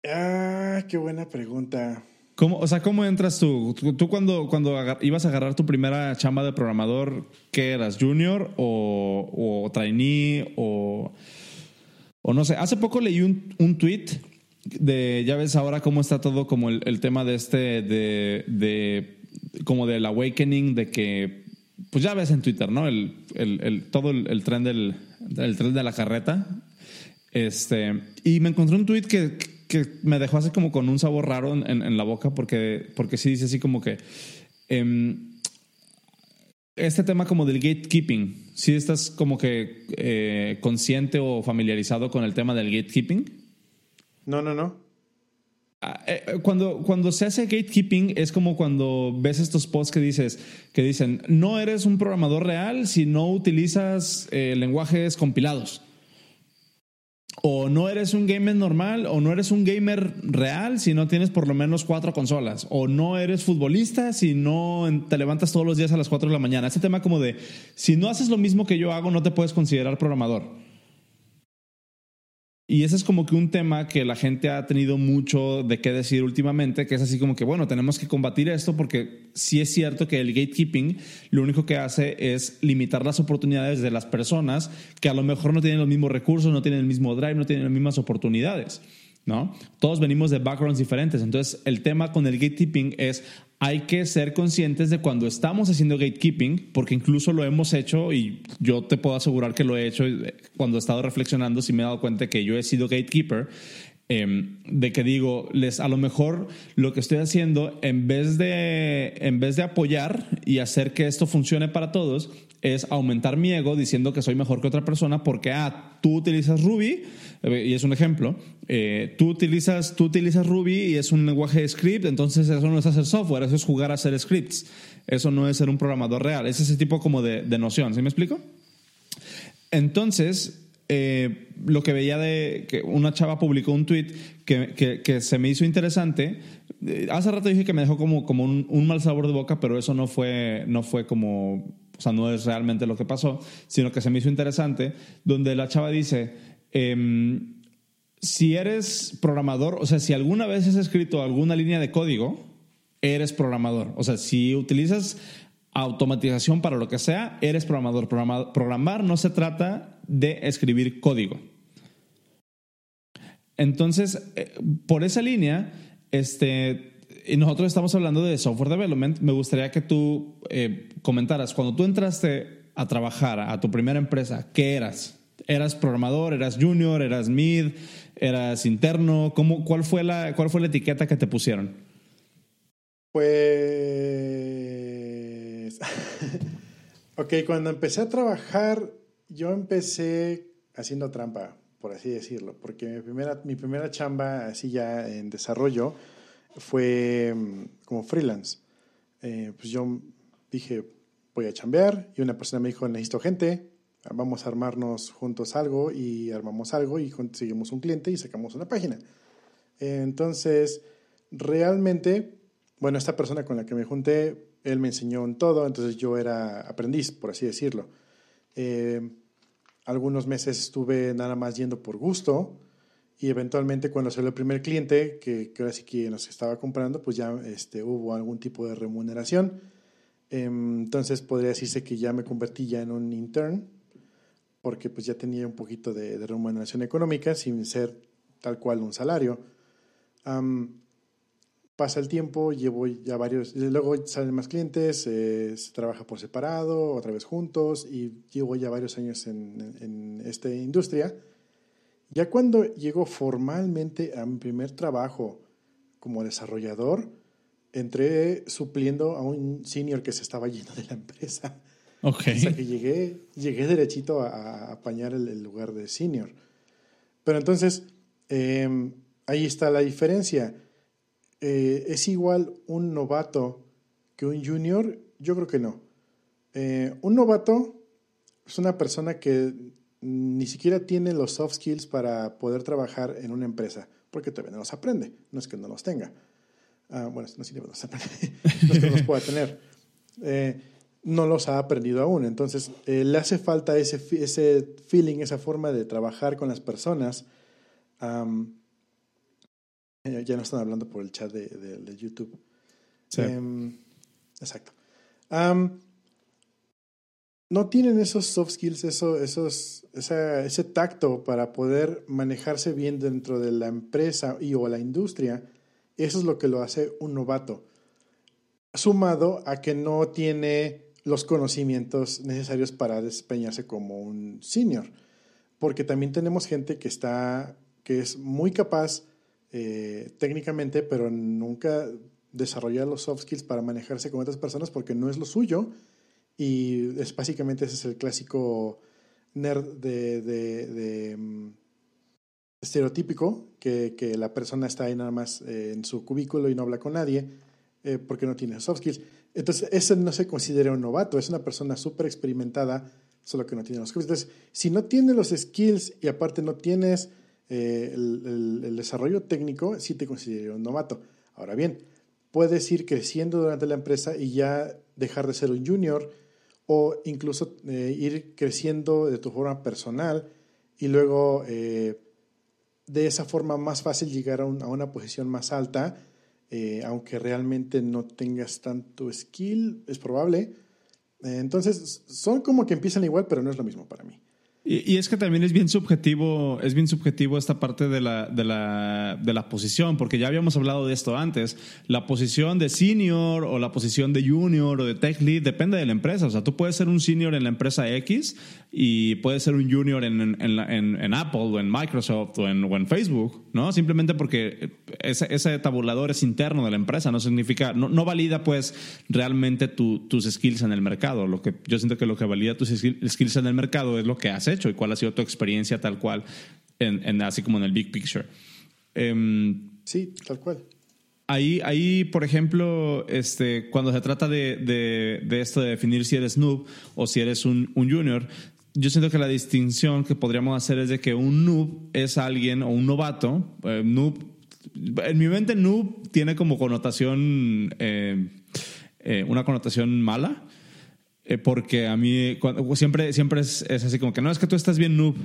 Ah, qué buena pregunta. ¿Cómo, o sea, ¿cómo entras tú? Tú cuando, cuando ibas a agarrar tu primera chamba de programador, ¿qué eras? ¿Junior o, o trainee o...? O no sé, hace poco leí un, un tweet de, ya ves ahora cómo está todo como el, el tema de este, de, de, como del awakening, de que, pues ya ves en Twitter, ¿no? El, el, todo el, tren del, el tren de la carreta. Este, y me encontré un tweet que, que me dejó así como con un sabor raro en, en, la boca, porque, porque sí dice así como que... Eh, este tema como del gatekeeping, ¿sí estás como que eh, consciente o familiarizado con el tema del gatekeeping? No, no, no. Ah, eh, eh, cuando, cuando se hace gatekeeping es como cuando ves estos posts que dices que dicen no eres un programador real si no utilizas lenguajes compilados o no eres un gamer normal, o no eres un gamer real si no tienes por lo menos cuatro consolas, o no eres futbolista si no te levantas todos los días a las cuatro de la mañana. Ese tema como de, si no haces lo mismo que yo hago, no te puedes considerar programador. Y ese es como que un tema que la gente ha tenido mucho de qué decir últimamente, que es así como que, bueno, tenemos que combatir esto porque sí es cierto que el gatekeeping lo único que hace es limitar las oportunidades de las personas que a lo mejor no tienen los mismos recursos, no tienen el mismo drive, no tienen las mismas oportunidades. ¿No? Todos venimos de backgrounds diferentes. Entonces, el tema con el gatekeeping es hay que ser conscientes de cuando estamos haciendo gatekeeping, porque incluso lo hemos hecho y yo te puedo asegurar que lo he hecho cuando he estado reflexionando, si me he dado cuenta que yo he sido gatekeeper, em, de que digo, les, a lo mejor lo que estoy haciendo, en vez, de, en vez de apoyar y hacer que esto funcione para todos, es aumentar mi ego diciendo que soy mejor que otra persona porque, ah, tú utilizas Ruby, eh, y es un ejemplo, eh, tú, utilizas, tú utilizas Ruby y es un lenguaje de script, entonces eso no es hacer software, eso es jugar a hacer scripts. Eso no es ser un programador real, es ese tipo como de, de noción, ¿sí me explico? Entonces, eh, lo que veía de que una chava publicó un tweet que, que, que, se me hizo interesante. Hace rato dije que me dejó como, como un, un, mal sabor de boca, pero eso no fue, no fue como, o sea, no es realmente lo que pasó, sino que se me hizo interesante, donde la chava dice, eh, si eres programador, o sea, si alguna vez has escrito alguna línea de código, eres programador. O sea, si utilizas automatización para lo que sea, eres programador. Programar no se trata de escribir código. Entonces, eh, por esa línea, este, y nosotros estamos hablando de software development, me gustaría que tú eh, comentaras, cuando tú entraste a trabajar a tu primera empresa, ¿qué eras? ¿Eras programador? ¿Eras junior? ¿Eras mid? ¿Eras interno? ¿Cómo, cuál, fue la, ¿Cuál fue la etiqueta que te pusieron? Pues... ok, cuando empecé a trabajar, yo empecé haciendo trampa, por así decirlo, porque mi primera, mi primera chamba así ya en desarrollo fue mm, como freelance. Eh, pues yo dije, voy a chambear y una persona me dijo, necesito gente, vamos a armarnos juntos algo y armamos algo y conseguimos un cliente y sacamos una página. Entonces, realmente, bueno, esta persona con la que me junté, él me enseñó en todo, entonces yo era aprendiz, por así decirlo. Eh, algunos meses estuve nada más yendo por gusto y eventualmente cuando salió el primer cliente, que, que ahora sí que nos estaba comprando, pues ya este, hubo algún tipo de remuneración. Em, entonces podría decirse que ya me convertí ya en un intern, porque pues ya tenía un poquito de, remuneración económica sin ser tal cual un salario. pasa el tiempo, llevo ya varios, luego salen más clientes, eh, se trabaja por separado, otra vez juntos, y llevo ya varios años en, en esta industria. Ya cuando llego formalmente a mi primer trabajo como desarrollador, entré supliendo a un senior que se estaba yendo de la empresa. Ok. O sea que llegué, llegué derechito a, apañar el, lugar de senior. Pero entonces, em, ahí está la diferencia. Eh, ¿Es igual un novato que un junior? Yo creo que no. Eh, un novato es una persona que ni siquiera tiene los soft skills para poder trabajar en una empresa, porque todavía no los aprende, no es que no los tenga. Ah, bueno, no, es que no los pueda tener. Eh, no los ha aprendido aún. Entonces, eh, le hace falta ese, ese feeling, esa forma de trabajar con las personas. Eh, ya no están hablando por el chat de, de, YouTube. Sí. Em, exacto. no tienen esos soft skills, eso, esos, ese tacto para poder manejarse bien dentro de la empresa y o la industria eso es lo que lo hace un novato. Sumado a que no tiene los conocimientos necesarios para desempeñarse como un senior. Porque también tenemos gente que está, que es muy capaz eh, técnicamente, pero nunca desarrolla los soft skills para manejarse con otras personas porque no es lo suyo. Y es básicamente ese es el clásico nerd de, de mm, estereotípico, que, que, la persona está ahí nada más eh, en su cubículo y no habla con nadie eh, porque no tiene soft skills. Entonces, ese no se considera un novato, es una persona súper experimentada, solo que no tiene los skills. Entonces, si no tiene los skills y aparte no tienes eh, el, desarrollo técnico, sí te considero un novato. Ahora bien, puedes ir creciendo durante la empresa y ya dejar de ser un junior o incluso ir creciendo de tu forma personal y luego de esa forma más fácil llegar a, una posición más alta, eh, aunque realmente no tengas tanto skill, es probable. Eh, entonces, son como que empiezan igual, pero no es lo mismo para mí. Y, es que también es bien subjetivo, es bien subjetivo esta parte de la, de, la, de la posición, porque ya habíamos hablado de esto antes. La posición de senior o la posición de junior o de tech lead depende de la empresa. O sea, tú puedes ser un senior en la empresa X y puedes ser un junior en, en, en, Apple o en Microsoft o en, Facebook, ¿no? Simplemente porque ese, tabulador es interno de la empresa, no significa, no, no valida pues realmente tu, tus skills en el mercado. Lo que yo siento que lo que valida tus skills en el mercado es lo que haces hecho y cuál ha sido tu experiencia tal cual, en, así como en el big picture. Em, sí, tal cual. Ahí, ahí, por ejemplo, este, cuando se trata de, de, esto de definir si eres noob o si eres un, un, junior, yo siento que la distinción que podríamos hacer es de que un noob es alguien o un novato. Eh, noob, en mi mente, noob tiene como connotación, eh, eh, una connotación mala. Eh, porque a mí siempre, siempre es, así como que no, es que tú estás bien noob.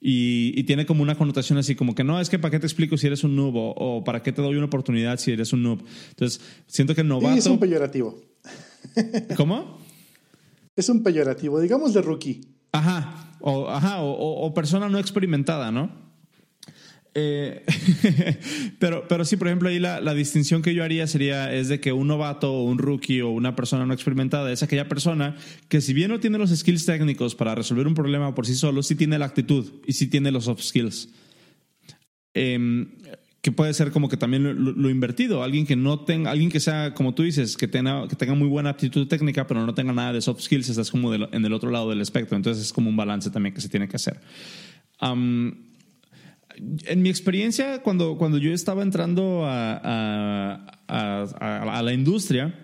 Y, tiene como una connotación así como que no, es que para qué te explico si eres un noob o, para qué te doy una oportunidad si eres un noob. Entonces, siento que novato... es un peyorativo. ¿Cómo? Es un peyorativo, digamos de rookie. Ajá, o, ajá, o persona no experimentada, ¿no? Eh, pero, pero sí, por ejemplo, ahí la, la, distinción que yo haría sería es de que un novato o un rookie o una persona no experimentada es aquella persona que si bien no tiene los skills técnicos para resolver un problema por sí solo, sí tiene la actitud y sí tiene los soft skills. Em, que puede ser como que también lo, invertido, alguien que no tenga, alguien que sea, como tú dices, que tenga, que tenga muy buena aptitud técnica, pero no tenga nada de soft skills, estás como en el otro lado del espectro. Entonces es como un balance también que se tiene que hacer en mi experiencia, cuando, cuando yo estaba entrando a, a, la industria,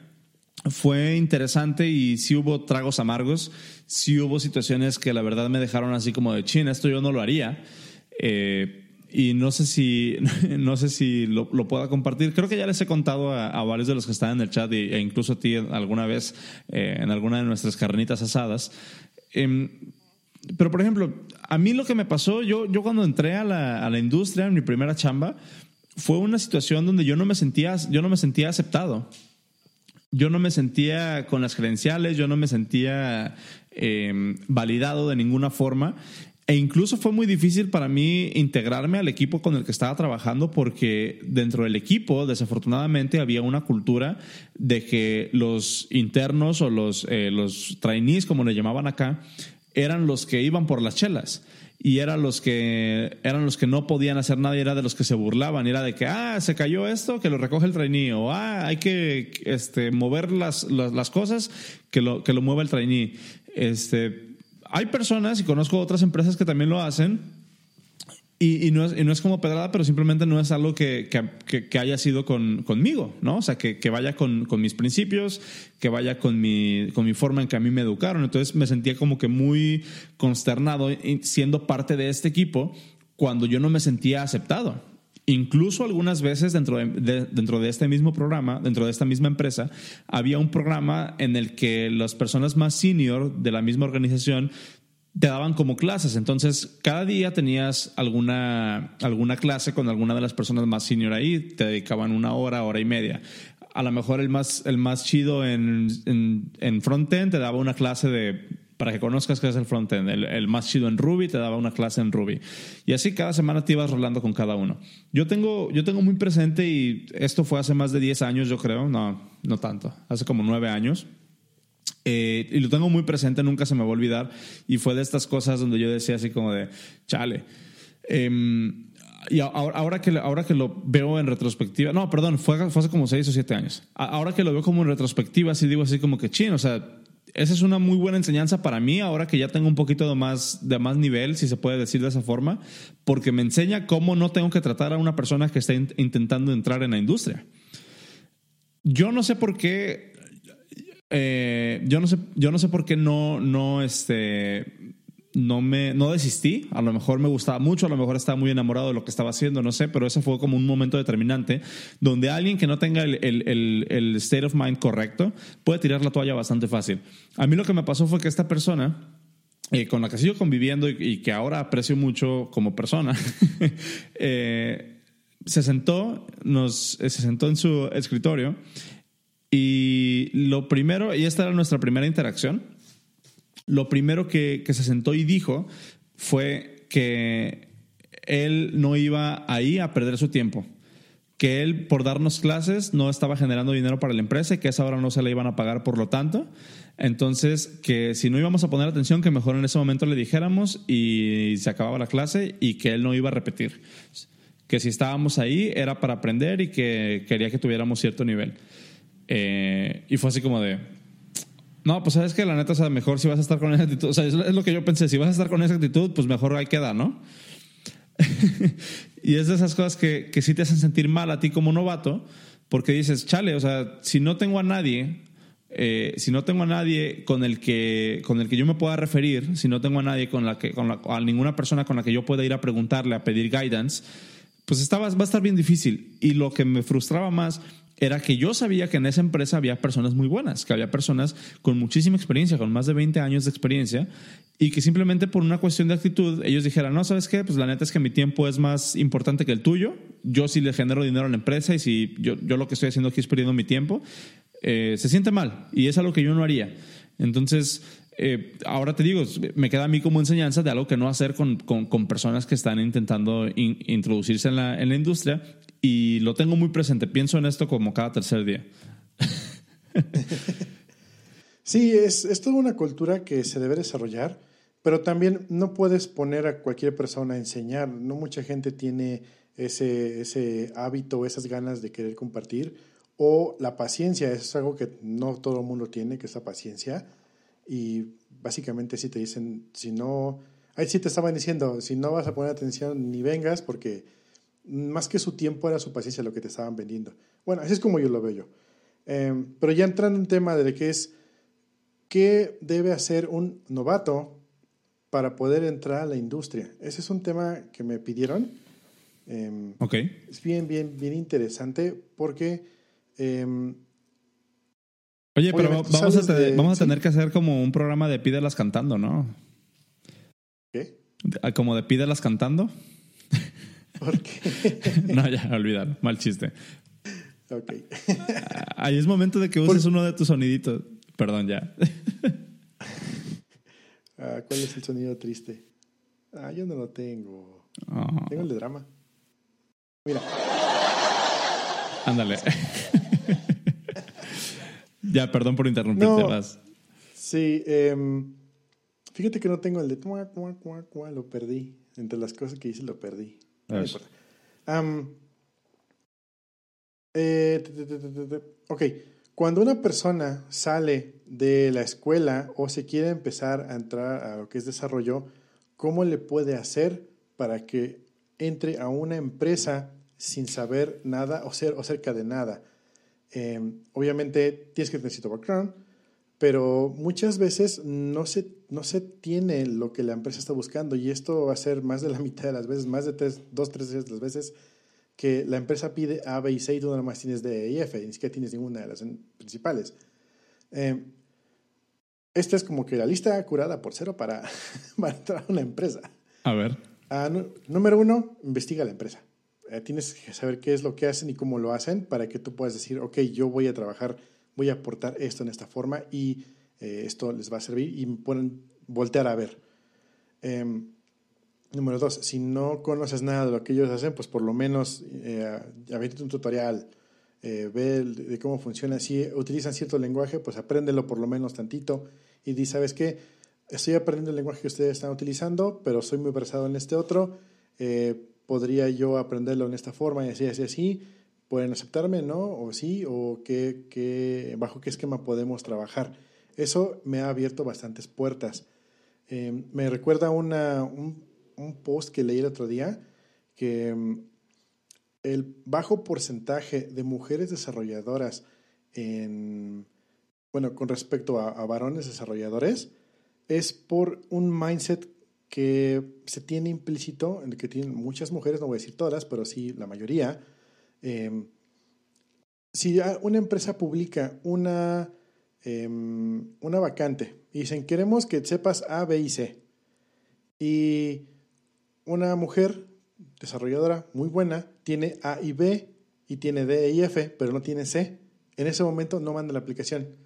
fue interesante y sí hubo tragos amargos, sí hubo situaciones que la verdad me dejaron así como de chin, esto yo no lo haría. Eh, y no sé si, no sé si lo, lo, pueda compartir. Creo que ya les he contado a, varios de los que están en el chat e incluso a ti alguna vez eh, en alguna de nuestras carnitas asadas. Em, pero, por ejemplo, a mí lo que me pasó, yo, yo cuando entré a la, a la industria, en mi primera chamba, fue una situación donde yo no me sentía, yo no me sentía aceptado. Yo no me sentía con las credenciales, yo no me sentía em, validado de ninguna forma. E incluso fue muy difícil para mí integrarme al equipo con el que estaba trabajando porque dentro del equipo, desafortunadamente, había una cultura de que los internos o los, eh, los trainees, como le llamaban acá, eran los que iban por las chelas. Y eran los que eran los que no podían hacer nada y era de los que se burlaban. Era de que ah se cayó esto que lo recoge el trainee o ah hay que este mover las, las, las cosas que lo que lo mueva el trainee este hay personas, y conozco otras empresas que también lo hacen, y, no, es, como pedrada, pero simplemente no es algo que, haya sido conmigo, ¿no? O sea, que, vaya con, mis principios, que vaya con mi, con mi forma en que a mí me educaron. Entonces me sentía como que muy consternado siendo parte de este equipo cuando yo no me sentía aceptado. Incluso algunas veces dentro de, dentro de este mismo programa, dentro de esta misma empresa, había un programa en el que las personas más senior de la misma organización te daban como clases. Entonces, cada día tenías alguna, alguna clase con alguna de las personas más senior ahí, te dedicaban una hora, hora y media. A lo mejor el más, el más chido en, en, en frontend te daba una clase de para que conozcas qué es el frontend. El, el más chido en Ruby te daba una clase en Ruby. Y así cada semana te ibas rolando con cada uno. Yo tengo, yo tengo muy presente, y esto fue hace más de 10 años, yo creo, no, no tanto, hace como 9 años. Eh, y lo tengo muy presente, nunca se me va a olvidar. Y fue de estas cosas donde yo decía así como de, chale. Em, y ahora, ahora, que, ahora que lo veo en retrospectiva, no, perdón, fue, fue hace como 6 o 7 años. Ahora que lo veo como en retrospectiva, sí digo así como que, chin, o sea, esa es una muy buena enseñanza para mí ahora que ya tengo un poquito de más, de más nivel, si se puede decir de esa forma, porque me enseña cómo no tengo que tratar a una persona que está intentando entrar en la industria. Yo no sé por qué, eh, yo, no sé, yo no sé por qué no, no, este, no me no desistí, a lo mejor me gustaba mucho, a lo mejor estaba muy enamorado de lo que estaba haciendo, no sé, pero ese fue como un momento determinante donde alguien que no tenga el, el, el, state of mind correcto puede tirar la toalla bastante fácil. A mí lo que me pasó fue que esta persona eh, con la que sigo conviviendo y, que ahora aprecio mucho como persona, eh, se sentó, nos, se sentó en su escritorio y lo primero, y esta era nuestra primera interacción, lo primero que, se sentó y dijo fue que él no iba ahí a perder su tiempo que él por darnos clases no estaba generando dinero para la empresa y que esa hora no se le iban a pagar por lo tanto. Entonces, que si no íbamos a poner atención, que mejor en ese momento le dijéramos y se acababa la clase y que él no iba a repetir. Que si estábamos ahí era para aprender y que quería que tuviéramos cierto nivel. Eh, y fue así como de, no, pues sabes que la neta, o sea, mejor si vas a estar con esa actitud. O sea, es lo que yo pensé. Si vas a estar con esa actitud, pues mejor ahí queda, ¿no? y es de esas cosas que, que sí te hacen sentir mal a ti como novato, porque dices, chale, o sea, si no tengo a nadie, eh, si no tengo a nadie con el que con el que yo me pueda referir, si no tengo a nadie con la que con la, a ninguna persona con la que yo pueda ir a preguntarle, a pedir guidance, pues estaba, va a estar bien difícil. Y lo que me frustraba más era que yo sabía que en esa empresa había personas muy buenas, que había personas con muchísima experiencia, con más de 20 años de experiencia, y que simplemente por una cuestión de actitud ellos dijeran, no, ¿sabes qué? Pues la neta es que mi tiempo es más importante que el tuyo, yo sí le genero dinero a la empresa y si yo, yo lo que estoy haciendo aquí es perdiendo mi tiempo, eh, se siente mal y es algo que yo no haría. Entonces, eh, ahora te digo, me queda a mí como enseñanza de algo que no hacer con, con, personas que están intentando introducirse en la, en la industria y lo tengo muy presente. Pienso en esto como cada tercer día. sí, es, es toda una cultura que se debe desarrollar, pero también no puedes poner a cualquier persona a enseñar. No mucha gente tiene ese, ese hábito, esas ganas de querer compartir o la paciencia. Eso es algo que no todo el mundo tiene, que es la paciencia. Y básicamente si te dicen, si no ahí sí te estaban diciendo, si no vas a poner atención ni vengas, porque más que su tiempo era su paciencia lo que te estaban vendiendo. Bueno, así es como yo lo veo yo. Em, pero ya entrando en tema de qué es, ¿qué debe hacer un novato para poder entrar a la industria? Ese es un tema que me pidieron. Em, ok. Es bien, bien, bien interesante porque... Em, Oye, pero vamos, a, vamos a tener que hacer como un programa de pídelas cantando, ¿no? ¿Qué? Como de pídelas cantando. No, ya, olvidar. Mal chiste. Ok. Ahí es momento de que uses uno de tus soniditos. Perdón, ya. Ah, ¿Cuál es el sonido triste? Ah, yo no lo tengo. Ah. Tengo el de drama. Mira. Ándale. ya, perdón por interrumpirte más. Sí, em, fíjate que no tengo el de lo perdí. Entre las cosas que hice lo perdí. No. Eh, ok, cuando una persona sale de la escuela o se quiere empezar a entrar a lo que es desarrollo, ¿cómo le puede hacer para que entre a una empresa sin saber nada o, ser, o cerca de nada? Em, obviamente tienes que tener cierto background, pero muchas veces no se, no se tiene lo que la empresa está buscando y esto va a ser más de la mitad de las veces, más de tres, dos, tres de las veces que la empresa pide A, B y C y tú nada más tienes D, E y F, ni siquiera tienes ninguna de las principales. Eh, esta es como que la lista curada por cero para, entrar a una empresa. A ver. Ah, número uno, investiga la empresa. Eh, tienes que saber qué es lo que hacen y cómo lo hacen para que tú puedas decir, ok, yo voy a trabajar, voy a aportar esto en esta forma y eh, esto les va a servir y pueden voltear a ver. Em, Número dos, si no conoces nada de lo que ellos hacen, pues por lo menos eh, un tutorial, eh, ve de cómo funciona. Si utilizan cierto lenguaje, pues apréndelo por lo menos tantito y di, ¿sabes qué? Estoy aprendiendo el lenguaje que ustedes están utilizando, pero soy muy versado en este otro. Eh, ¿Podría yo aprenderlo en esta forma y así, así, así? ¿Pueden aceptarme, no? ¿O sí? ¿O qué, qué, bajo qué esquema podemos trabajar? Eso me ha abierto bastantes puertas. Eh, me recuerda una, un, un post que leí el otro día que mm, el bajo porcentaje de mujeres desarrolladoras en, bueno, con respecto a, varones desarrolladores, es por un mindset que se tiene implícito, en el que tienen muchas mujeres, no voy a decir todas, pero sí la mayoría. Em, si una empresa publica una, em, una vacante y dicen, queremos que sepas A, B y C, y una mujer desarrolladora muy buena tiene A y B y tiene D y F, pero no tiene C. En ese momento no manda la aplicación.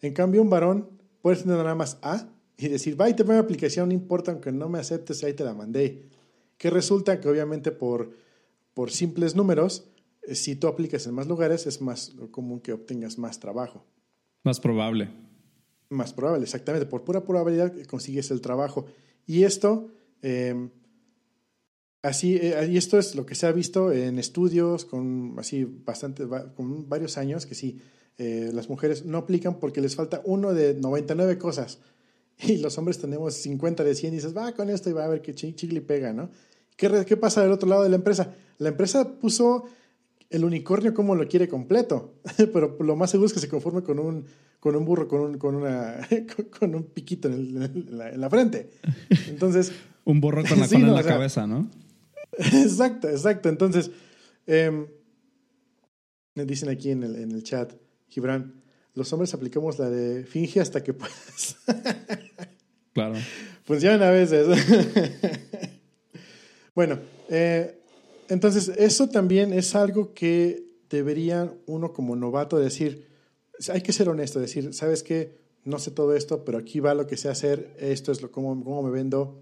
En cambio, un varón puede tener nada más A y decir, va y te voy la aplicación, no importa, aunque no me aceptes, ahí te la mandé. Que resulta que obviamente por, por simples números, si tú aplicas en más lugares, es más común que obtengas más trabajo. Más probable. Más probable, exactamente. Por pura probabilidad consigues el trabajo. Y esto eh, Así, eh, y esto es lo que se ha visto en estudios con así bastante, con varios años, que sí, eh, las mujeres no aplican porque les falta uno de 99 cosas. Y los hombres tenemos 50 de 100 y dices, va con esto y va a ver qué chicle pega, ¿no? ¿Qué, ¿Qué pasa del otro lado de la empresa? La empresa puso el unicornio como lo quiere completo, pero lo más seguro es que se conforme con un, con un burro, con un, con una, con un piquito en, la, frente. Entonces... un burro con la cola en la cabeza, ¿no? exacto, exacto. Entonces, eh, me dicen aquí en el, en el chat, Gibran, los hombres aplicamos la de finge hasta que puedas. claro. Funciona a veces. bueno, eh, entonces eso también es algo que debería uno como novato decir, hay que ser honesto, decir, ¿sabes qué? No sé todo esto, pero aquí va lo que sé hacer, esto es lo, cómo, cómo me vendo.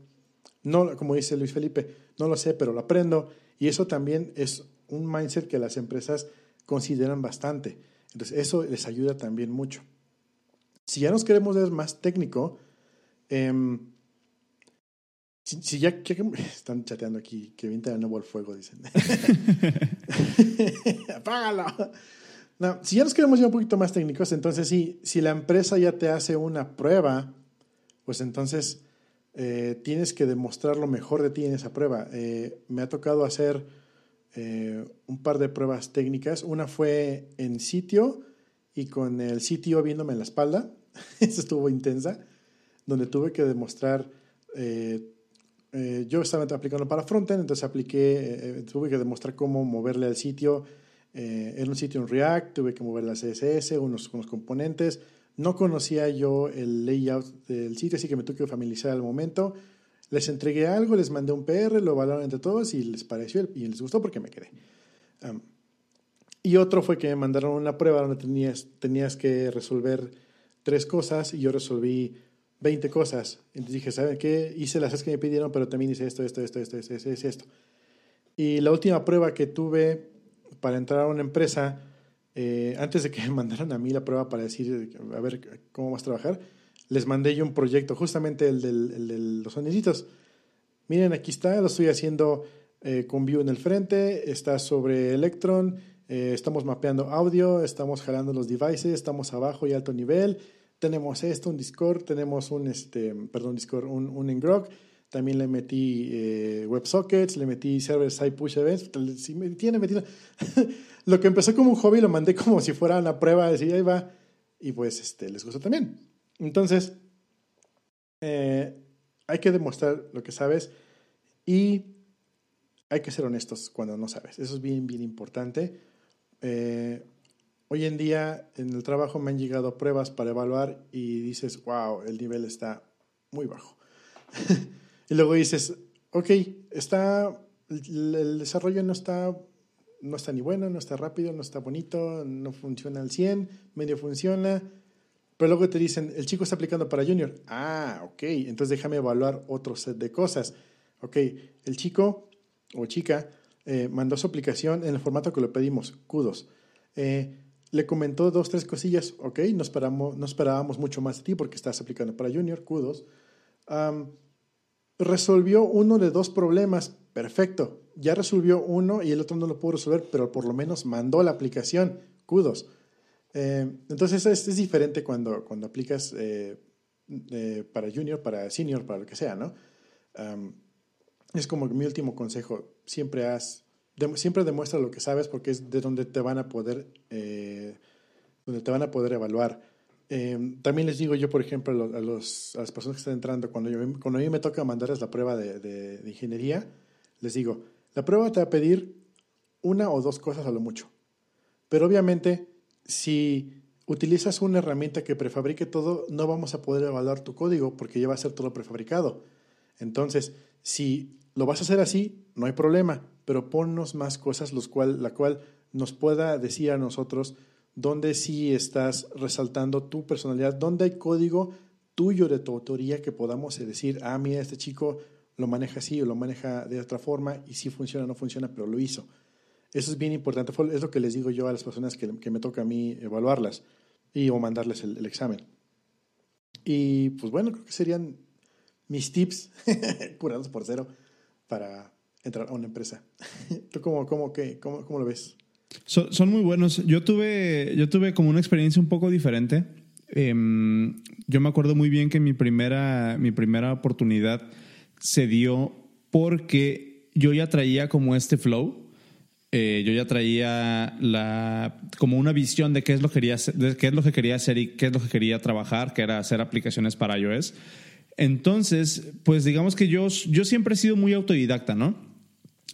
No, como dice Luis Felipe, no lo sé, pero lo aprendo. Y eso también es un mindset que las empresas consideran bastante. Entonces, eso les ayuda también mucho. Si ya nos queremos ver más técnico, em, si, ya, están chateando aquí, que viene de nuevo el fuego, dicen. Apágalo. No, si ya nos queremos ya un poquito más técnicos, entonces sí, si la empresa ya te hace una prueba, pues entonces eh, tienes que demostrar lo mejor de ti en esa prueba. Eh, me ha tocado hacer eh, un par de pruebas técnicas. Una fue en sitio y con el sitio viéndome en la espalda. Esa estuvo intensa, donde tuve que demostrar. Yo estaba aplicando para frontend, entonces apliqué, tuve que demostrar cómo moverle al sitio. era un sitio en React, tuve que moverle a CSS, unos, unos componentes no conocía yo el layout del sitio, así que me tuve que familiarizar al momento. Les entregué algo, les mandé un PR, lo evaluaron entre todos y les pareció y les gustó porque me quedé. y otro fue que me mandaron una prueba donde tenías, tenías que resolver tres cosas y yo resolví 20 cosas. Entonces dije, ¿saben qué? Hice las que me pidieron, pero también hice esto, esto, esto, esto, esto, esto, esto. Y la última prueba que tuve para entrar a una empresa eh, antes de que me mandaran a mí la prueba para decir, a ver cómo vas a trabajar, les mandé yo un proyecto, justamente el, de los sonidicitos. Miren, aquí está, lo estoy haciendo eh, con Vue en el frente, está sobre Electron, eh, estamos mapeando audio, estamos jalando los devices, estamos abajo y alto nivel, tenemos esto, un Discord, tenemos un, este, perdón, Discord, un, un Ngrok, también le metí WebSockets, le metí Server Side Push Events, sí, me tiene metido lo que empezó como un hobby lo mandé como si fuera una prueba, decir, ahí va, y pues este, les gustó también. Entonces, eh, hay que demostrar lo que sabes y hay que ser honestos cuando no sabes. Eso es bien, bien importante. Eh, hoy en día en el trabajo me han llegado pruebas para evaluar y dices, wow, el nivel está muy bajo. y luego dices, ok, está, el desarrollo no está no está ni bueno, no está rápido, no está bonito, no funciona al 100, medio funciona. Pero luego te dicen, el chico está aplicando para junior. Ah, ok, entonces déjame evaluar otro set de cosas. Ok, el chico o chica eh, mandó su aplicación en el formato que le pedimos, kudos. Eh, le comentó dos, tres cosillas, ok, no, esperamos, no esperábamos mucho más de ti porque estás aplicando para junior, kudos. resolvió uno de dos problemas, perfecto ya resolvió uno y el otro no lo pudo resolver, pero por lo menos mandó la aplicación. Kudos. Eh, entonces es, es, diferente cuando, cuando aplicas eh, eh, para junior, para senior, para lo que sea, ¿no? es como mi último consejo. Siempre haz, siempre demuestra lo que sabes porque es de donde te van a poder, donde te van a poder evaluar. también les digo yo, por ejemplo, a, los, a, las personas que están entrando, cuando, yo, cuando a mí me toca mandarles la prueba de, de ingeniería, les digo, la prueba te va a pedir una o dos cosas a lo mucho. Pero obviamente, si utilizas una herramienta que prefabrique todo, no vamos a poder evaluar tu código porque ya va a ser todo prefabricado. Entonces, si lo vas a hacer así, no hay problema, pero ponnos más cosas, los cual, la cual nos pueda decir a nosotros dónde sí estás resaltando tu personalidad, dónde hay código tuyo de tu autoría que podamos decir, ah, mira, este chico lo maneja así o lo maneja de otra forma y si funciona o no funciona, pero lo hizo. Eso es bien importante, es lo que les digo yo a las personas que, me toca a mí evaluarlas y o mandarles el, examen. Y pues bueno, creo que serían mis tips curados por cero para entrar a una empresa. ¿Tú cómo, cómo, qué, cómo, cómo lo ves? son muy buenos. Yo tuve, yo tuve como una experiencia un poco diferente. Em, yo me acuerdo muy bien que mi primera, mi primera oportunidad se dio porque yo ya traía como este flow. Eh, yo ya traía la, como una visión de qué es, lo que quería, de qué es lo que quería hacer y qué es lo que quería trabajar, que era hacer aplicaciones para iOS. Entonces, pues digamos que yo, yo siempre he sido muy autodidacta, ¿no?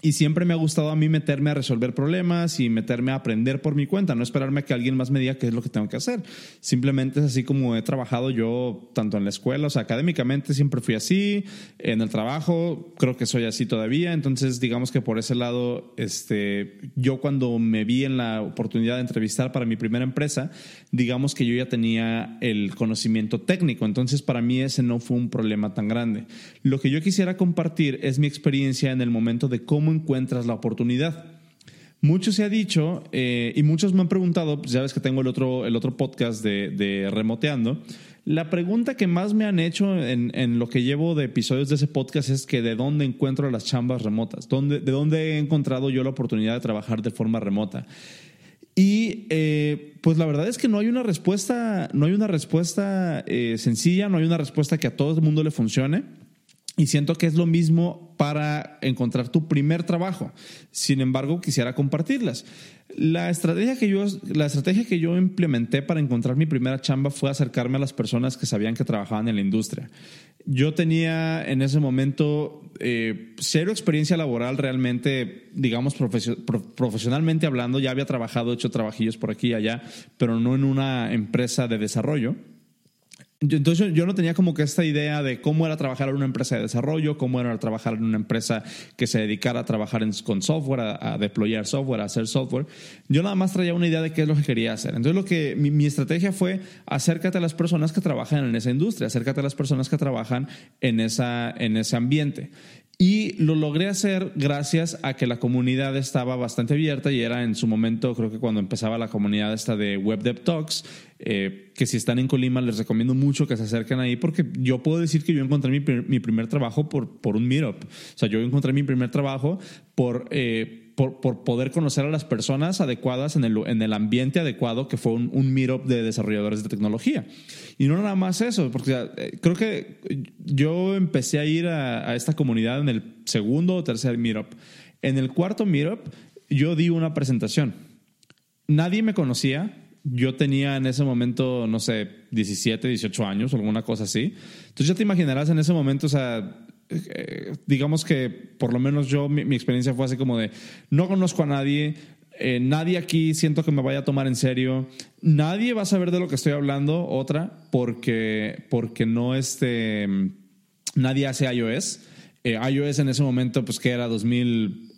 Y siempre me ha gustado a mí meterme a resolver problemas y meterme a aprender por mi cuenta, no esperarme a que alguien más me diga qué es lo que tengo que hacer. Simplemente es así como he trabajado yo tanto en la escuela, o sea, académicamente siempre fui así, en el trabajo creo que soy así todavía, entonces digamos que por ese lado, este, yo cuando me vi en la oportunidad de entrevistar para mi primera empresa, digamos que yo ya tenía el conocimiento técnico, entonces para mí ese no fue un problema tan grande. Lo que yo quisiera compartir es mi experiencia en el momento de cómo encuentras la oportunidad. Mucho se ha dicho eh, y muchos me han preguntado, pues ya ves que tengo el otro, el otro podcast de, Remoteando. La pregunta que más me han hecho en, lo que llevo de episodios de ese podcast es que de dónde encuentro las chambas remotas, ¿Dónde, de dónde he encontrado yo la oportunidad de trabajar de forma remota. Y eh, pues la verdad es que no hay una respuesta, no hay una respuesta eh, sencilla, no hay una respuesta que a todo el mundo le funcione. Y siento que es lo mismo para encontrar tu primer trabajo. Sin embargo, quisiera compartirlas. La estrategia, que yo, la estrategia que yo implementé para encontrar mi primera chamba fue acercarme a las personas que sabían que trabajaban en la industria. Yo tenía en ese momento eh, cero experiencia laboral realmente, digamos, profesionalmente hablando. Ya había trabajado, hecho trabajillos por aquí y allá, pero no en una empresa de desarrollo. Entonces yo no tenía como que esta idea de cómo era trabajar en una empresa de desarrollo, cómo era trabajar en una empresa que se dedicara a trabajar con software, a, deployar software, a hacer software. Yo nada más traía una idea de qué es lo que quería hacer. Entonces lo que mi, mi estrategia fue acércate a las personas que trabajan en esa industria, acércate a las personas que trabajan en, esa, en ese ambiente. Y lo logré hacer gracias a que la comunidad estaba bastante abierta y era en su momento, creo que cuando empezaba la comunidad esta de Web Dev Talks, eh, que si están en Colima les recomiendo mucho que se acerquen ahí porque yo puedo decir que yo encontré mi, mi primer trabajo por, por un meetup. O sea, yo encontré mi primer trabajo por... Eh, por, por, poder conocer a las personas adecuadas en el, en el ambiente adecuado, que fue un, un meetup de desarrolladores de tecnología. Y no nada más eso, porque eh, creo que yo empecé a ir a, a, esta comunidad en el segundo o tercer meetup. En el cuarto meetup, yo di una presentación. Nadie me conocía. Yo tenía en ese momento, no sé, 17, 18 años alguna cosa así. Entonces ya te imaginarás en ese momento, o sea, eh, digamos que por lo menos yo, mi, experiencia fue así como de, no conozco a nadie, eh, nadie aquí siento que me vaya a tomar en serio, nadie va a saber de lo que estoy hablando, otra, porque, porque no este, nadie hace iOS. Eh, iOS en ese momento, pues que era 2000,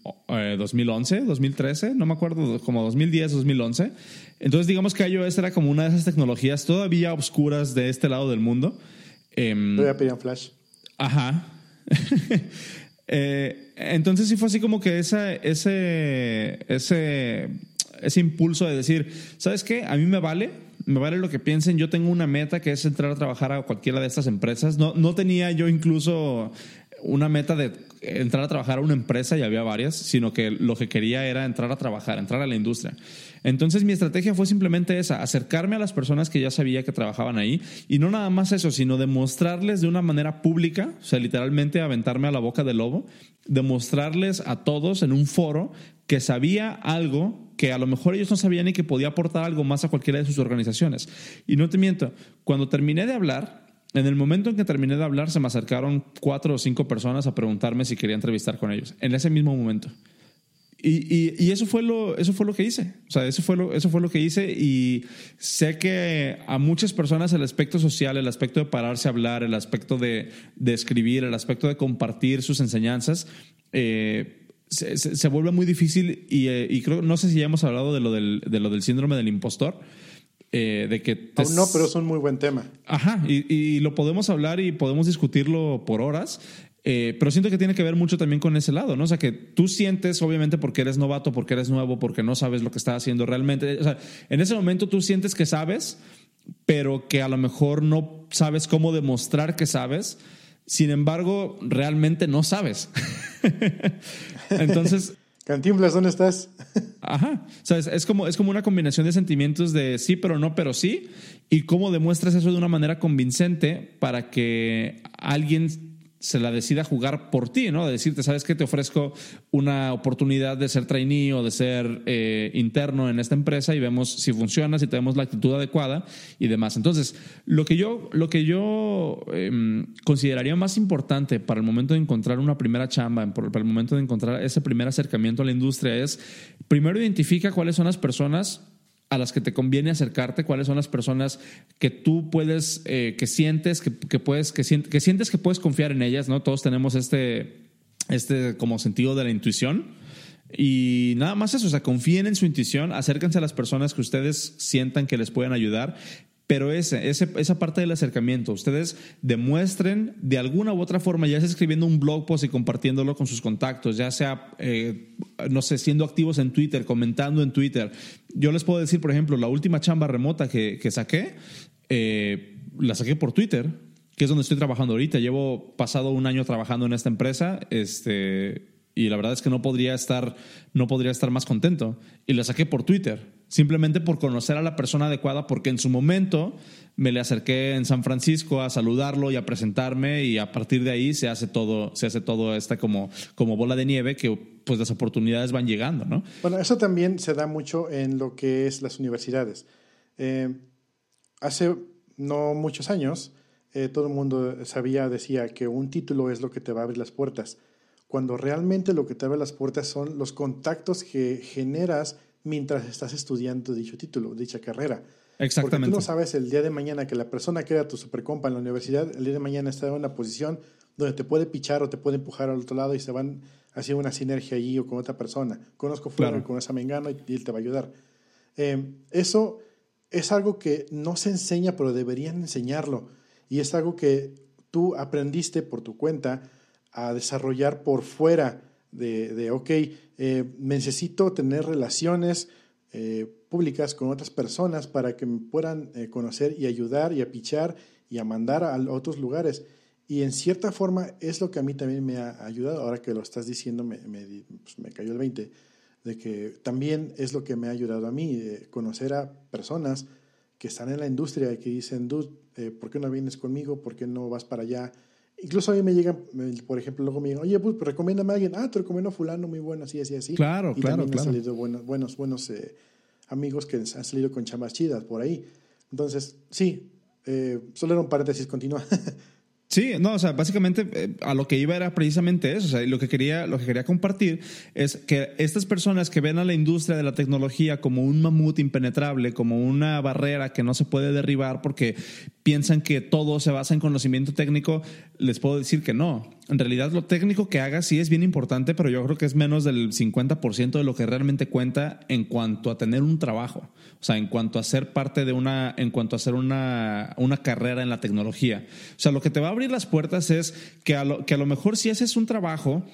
2011, 2013, no me acuerdo, como 2010, 2011. Entonces digamos que iOS era como una de esas tecnologías todavía oscuras de este lado del mundo. Em, todavía pedían Flash. Ajá, Eh, entonces sí fue así como que esa, ese, ese, ese impulso de decir, ¿sabes qué? A mí me vale, me vale lo que piensen. Yo tengo una meta que es entrar a trabajar a cualquiera de estas empresas. No, no tenía yo incluso una meta de entrar a trabajar a una empresa, y había varias, sino que lo que quería era entrar a trabajar, entrar a la industria. Entonces mi estrategia fue simplemente esa, acercarme a las personas que ya sabía que trabajaban ahí y no nada más eso, sino demostrarles de una manera pública, o sea, literalmente aventarme a la boca del lobo, demostrarles a todos en un foro que sabía algo que a lo mejor ellos no sabían y que podía aportar algo más a cualquiera de sus organizaciones. Y no te miento, cuando terminé de hablar, en el momento en que terminé de hablar, se me acercaron cuatro o cinco personas a preguntarme si quería entrevistar con ellos, en ese mismo momento. Y, y, eso, fue lo, eso fue lo que hice. O sea, eso fue, lo, eso fue lo que hice. Y sé que a muchas personas el aspecto social, el aspecto de pararse a hablar, el aspecto de, de escribir, el aspecto de compartir sus enseñanzas, eh, se, se, vuelve muy difícil. Y, eh, y, creo, no sé si ya hemos hablado de lo del, de lo del síndrome del impostor. Eh, de que no, pero es un muy buen tema. Ajá, y, y, lo podemos hablar y podemos discutirlo por horas. Eh, pero siento que tiene que ver mucho también con ese lado, ¿no? O sea, que tú sientes, obviamente, porque eres novato, porque eres nuevo, porque no sabes lo que estás haciendo realmente. O sea, en ese momento tú sientes que sabes, pero que a lo mejor no sabes cómo demostrar que sabes. Sin embargo, realmente no sabes. Entonces. Cantinflas, ¿dónde estás? Ajá. O sea, es, es, como, es como una combinación de sentimientos de sí, pero no, pero sí. Y cómo demuestras eso de una manera convincente para que alguien se la decida jugar por ti, ¿no? De decirte, ¿sabes qué? Te ofrezco una oportunidad de ser trainee o de ser eh, interno en esta empresa y vemos si funciona, si tenemos la actitud adecuada y demás. Entonces, lo que yo, lo que yo eh, consideraría más importante para el momento de encontrar una primera chamba, para el momento de encontrar ese primer acercamiento a la industria es, primero identifica cuáles son las personas a las que te conviene acercarte, cuáles son las personas que tú puedes, eh, que sientes, que, puedes, que, que, sientes que puedes confiar en ellas, ¿no? Todos tenemos este, este como sentido de la intuición. Y nada más eso, o sea, confíen en su intuición, acérquense a las personas que ustedes sientan que les pueden ayudar pero ese, esa parte del acercamiento, ustedes demuestren de alguna u otra forma, ya sea escribiendo un blog post y compartiéndolo con sus contactos, ya sea, eh, no sé, siendo activos en Twitter, comentando en Twitter. Yo les puedo decir, por ejemplo, la última chamba remota que, que saqué, eh, la saqué por Twitter, que es donde estoy trabajando ahorita. Llevo pasado un año trabajando en esta empresa. Este, y la verdad es que no podría estar, no podría estar más contento. Y la saqué por Twitter, simplemente por conocer a la persona adecuada, porque en su momento me le acerqué en San Francisco a saludarlo y a presentarme y a partir de ahí se hace todo, se hace todo esta como, como bola de nieve que pues las oportunidades van llegando, ¿no? Bueno, eso también se da mucho en lo que es las universidades. Eh, hace no muchos años, eh, todo el mundo sabía, decía que un título es lo que te va a abrir las puertas cuando realmente lo que te abre las puertas son los contactos que generas mientras estás estudiando dicho título, dicha carrera. Exactamente. Porque tú no sabes el día de mañana que la persona que era tu supercompa en la universidad, el día de mañana está en una posición donde te puede pichar o te puede empujar al otro lado y se van haciendo una sinergia allí o con otra persona. Conozco fulano con esa mengano y, él te va a ayudar. Eh, eso es algo que no se enseña, pero deberían enseñarlo. Y es algo que tú aprendiste por tu cuenta a desarrollar por fuera de, de ok, eh, necesito tener relaciones eh, públicas con otras personas para que me puedan eh, conocer y ayudar y a pichar y a mandar a otros lugares. Y en cierta forma es lo que a mí también me ha ayudado. Ahora que lo estás diciendo, me, me, pues me cayó el 20, de que también es lo que me ha ayudado a mí, conocer a personas que están en la industria y que dicen, dude, ¿por qué no vienes conmigo? ¿Por qué no vas para allá? Incluso a mí me llegan, por ejemplo, luego me llegan, oye, pues recomiéndame a alguien, ah, te recomiendo a fulano, muy bueno, así, así, así. Claro, y claro, también han salido buenos, buenos, buenos eh, amigos que han salido con chamas chidas por ahí. Entonces, sí, eh, solo era un paréntesis, continúa. Sí, no, o sea, básicamente eh, a lo que iba era precisamente eso. O sea, lo que quería, lo que quería compartir es que estas personas que ven a la industria de la tecnología como un mamut impenetrable, como una barrera que no se puede derribar porque piensan que todo se basa en conocimiento técnico, les puedo decir que no. En realidad lo técnico que hagas sí es bien importante, pero yo creo que es menos del 50% de lo que realmente cuenta en cuanto a tener un trabajo. O sea, en cuanto a ser parte de una, en cuanto a hacer una, una carrera en la tecnología. O sea, lo que te va a abrir las puertas es que a lo, que a lo mejor si haces un trabajo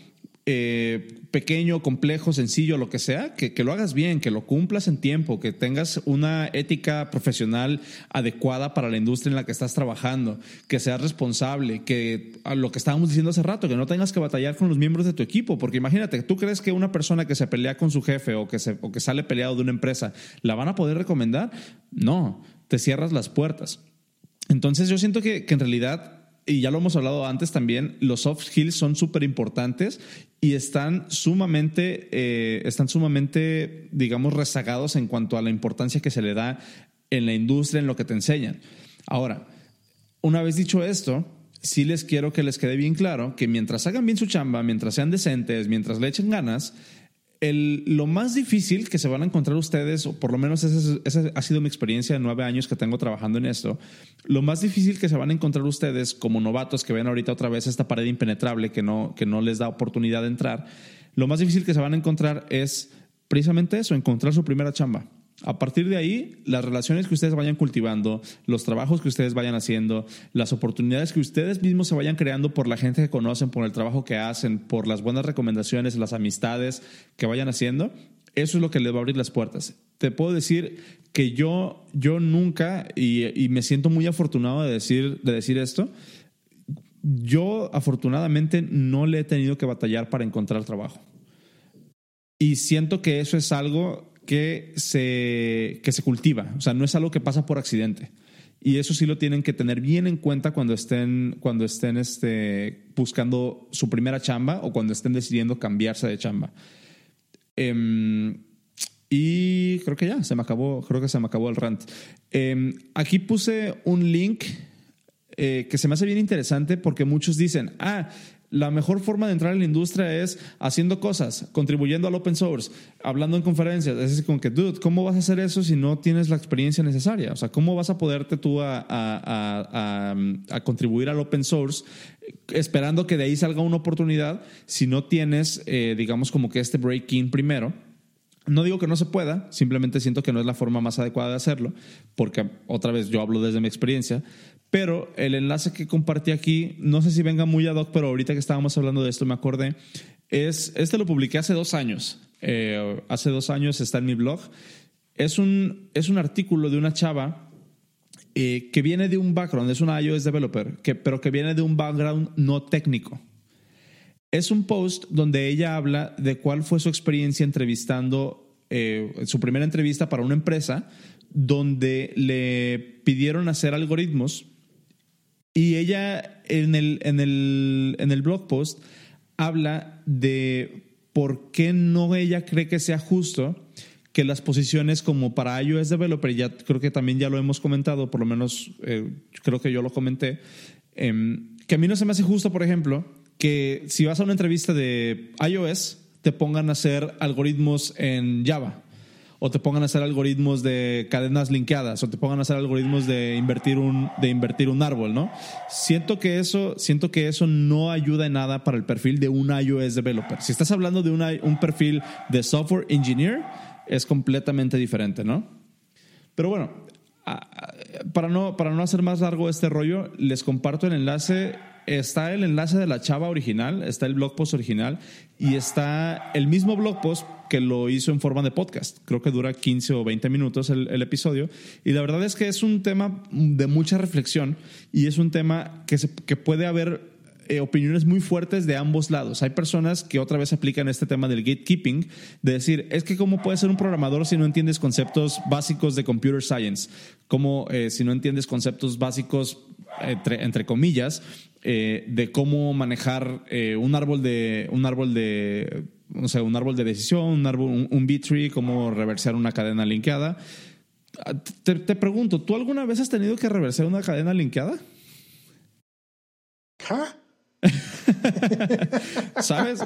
eh, pequeño, complejo, sencillo, lo que sea, que, lo hagas bien, que lo cumplas en tiempo, que tengas una ética profesional adecuada para la industria en la que estás trabajando, que seas responsable, que lo que estábamos diciendo hace rato, que no tengas que batallar con los miembros de tu equipo, porque imagínate, tú crees que una persona que se pelea con su jefe o que, se, o que sale peleado de una empresa, ¿la van a poder recomendar? No, te cierras las puertas. Entonces yo siento que, que en realidad y ya lo hemos hablado antes también, los soft skills son súper importantes y están sumamente, eh, están sumamente, digamos, rezagados en cuanto a la importancia que se le da en la industria, en lo que te enseñan. Ahora, una vez dicho esto, sí les quiero que les quede bien claro que mientras hagan bien su chamba, mientras sean decentes, mientras le echen ganas, el, lo más difícil que se van a encontrar ustedes, o por lo menos esa, ha sido mi experiencia de nueve años que tengo trabajando en esto, lo más difícil que se van a encontrar ustedes como novatos que ven ahorita otra vez esta pared impenetrable que no, que no les da oportunidad de entrar, lo más difícil que se van a encontrar es precisamente eso, encontrar su primera chamba. A partir de ahí, las relaciones que ustedes vayan cultivando, los trabajos que ustedes vayan haciendo, las oportunidades que ustedes mismos se vayan creando por la gente que conocen, por el trabajo que hacen, por las buenas recomendaciones, las amistades que vayan haciendo, eso es lo que les va a abrir las puertas. Te puedo decir que yo, yo nunca, y, me siento muy afortunado de decir, de decir esto, yo afortunadamente no le he tenido que batallar para encontrar trabajo. Y siento que eso es algo que se, que se cultiva, o sea, no es algo que pasa por accidente. Y eso sí lo tienen que tener bien en cuenta cuando estén, cuando estén este, buscando su primera chamba o cuando estén decidiendo cambiarse de chamba. Em, y creo que ya, se me acabó, creo que se me acabó el rant. Em, aquí puse un link eh, que se me hace bien interesante porque muchos dicen, ah, la mejor forma de entrar en la industria es haciendo cosas, contribuyendo al open source, hablando en conferencias. Es con que, dude, ¿cómo vas a hacer eso si no tienes la experiencia necesaria? O sea, ¿cómo vas a poderte tú a, a, contribuir al open source esperando que de ahí salga una oportunidad si no tienes, eh, digamos, como que este break-in primero? No digo que no se pueda, simplemente siento que no es la forma más adecuada de hacerlo, porque otra vez yo hablo desde mi experiencia, pero el enlace que compartí aquí, no sé si venga muy ad hoc, pero ahorita que estábamos hablando de esto me acordé, es, este lo publiqué hace dos años. Eh, hace dos años está en mi blog. Es un, es un artículo de una chava eh, que viene de un background, es una iOS developer, que, pero que viene de un background no técnico. Es un post donde ella habla de cuál fue su experiencia entrevistando, eh, su primera entrevista para una empresa, donde le pidieron hacer algoritmos y ella en el, en el, en el blog post habla de por qué no ella cree que sea justo que las posiciones como para iOS Developer, ya creo que también ya lo hemos comentado, por lo menos eh, creo que yo lo comenté, em, que a mí no se me hace justo, por ejemplo, que si vas a una entrevista de iOS, te pongan a hacer algoritmos en Java o te pongan a hacer algoritmos de cadenas linkeadas, o te pongan a hacer algoritmos de invertir un, de invertir un árbol, ¿no? Siento que, eso, siento que eso no ayuda en nada para el perfil de un iOS developer. Si estás hablando de una, un perfil de software engineer, es completamente diferente, ¿no? Pero bueno, para no, para no hacer más largo este rollo, les comparto el enlace está el enlace de la chava original, está el blog post original y está el mismo blog post que lo hizo en forma de podcast. Creo que dura 15 o 20 minutos el, episodio. Y la verdad es que es un tema de mucha reflexión y es un tema que, que puede haber eh, opiniones muy fuertes de ambos lados. Hay personas que otra vez aplican este tema del gatekeeping, de decir, es que cómo puedes ser un programador si no entiendes conceptos básicos de computer science, como eh, si no entiendes conceptos básicos, entre, entre comillas, eh, de cómo manejar eh, un árbol de un árbol de o sea, un árbol de decisión, un árbol, un, tree, cómo reversar una cadena linkeada. Ah, te, pregunto, ¿tú alguna vez has tenido que reversar una cadena linkeada? ¿Sabes?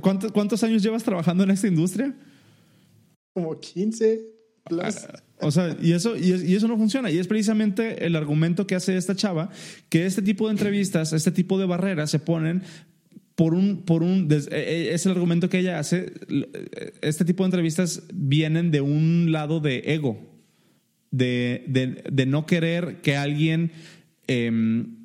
¿Cuántos, ¿Cuántos años llevas trabajando en esta industria? Como 15 o sea, y eso, y, eso no funciona. Y es precisamente el argumento que hace esta chava, que este tipo de entrevistas, este tipo de barreras se ponen por un, por un, e, e, es el argumento que ella hace, este tipo de entrevistas vienen de un lado de ego, de, de, no querer que alguien... Em,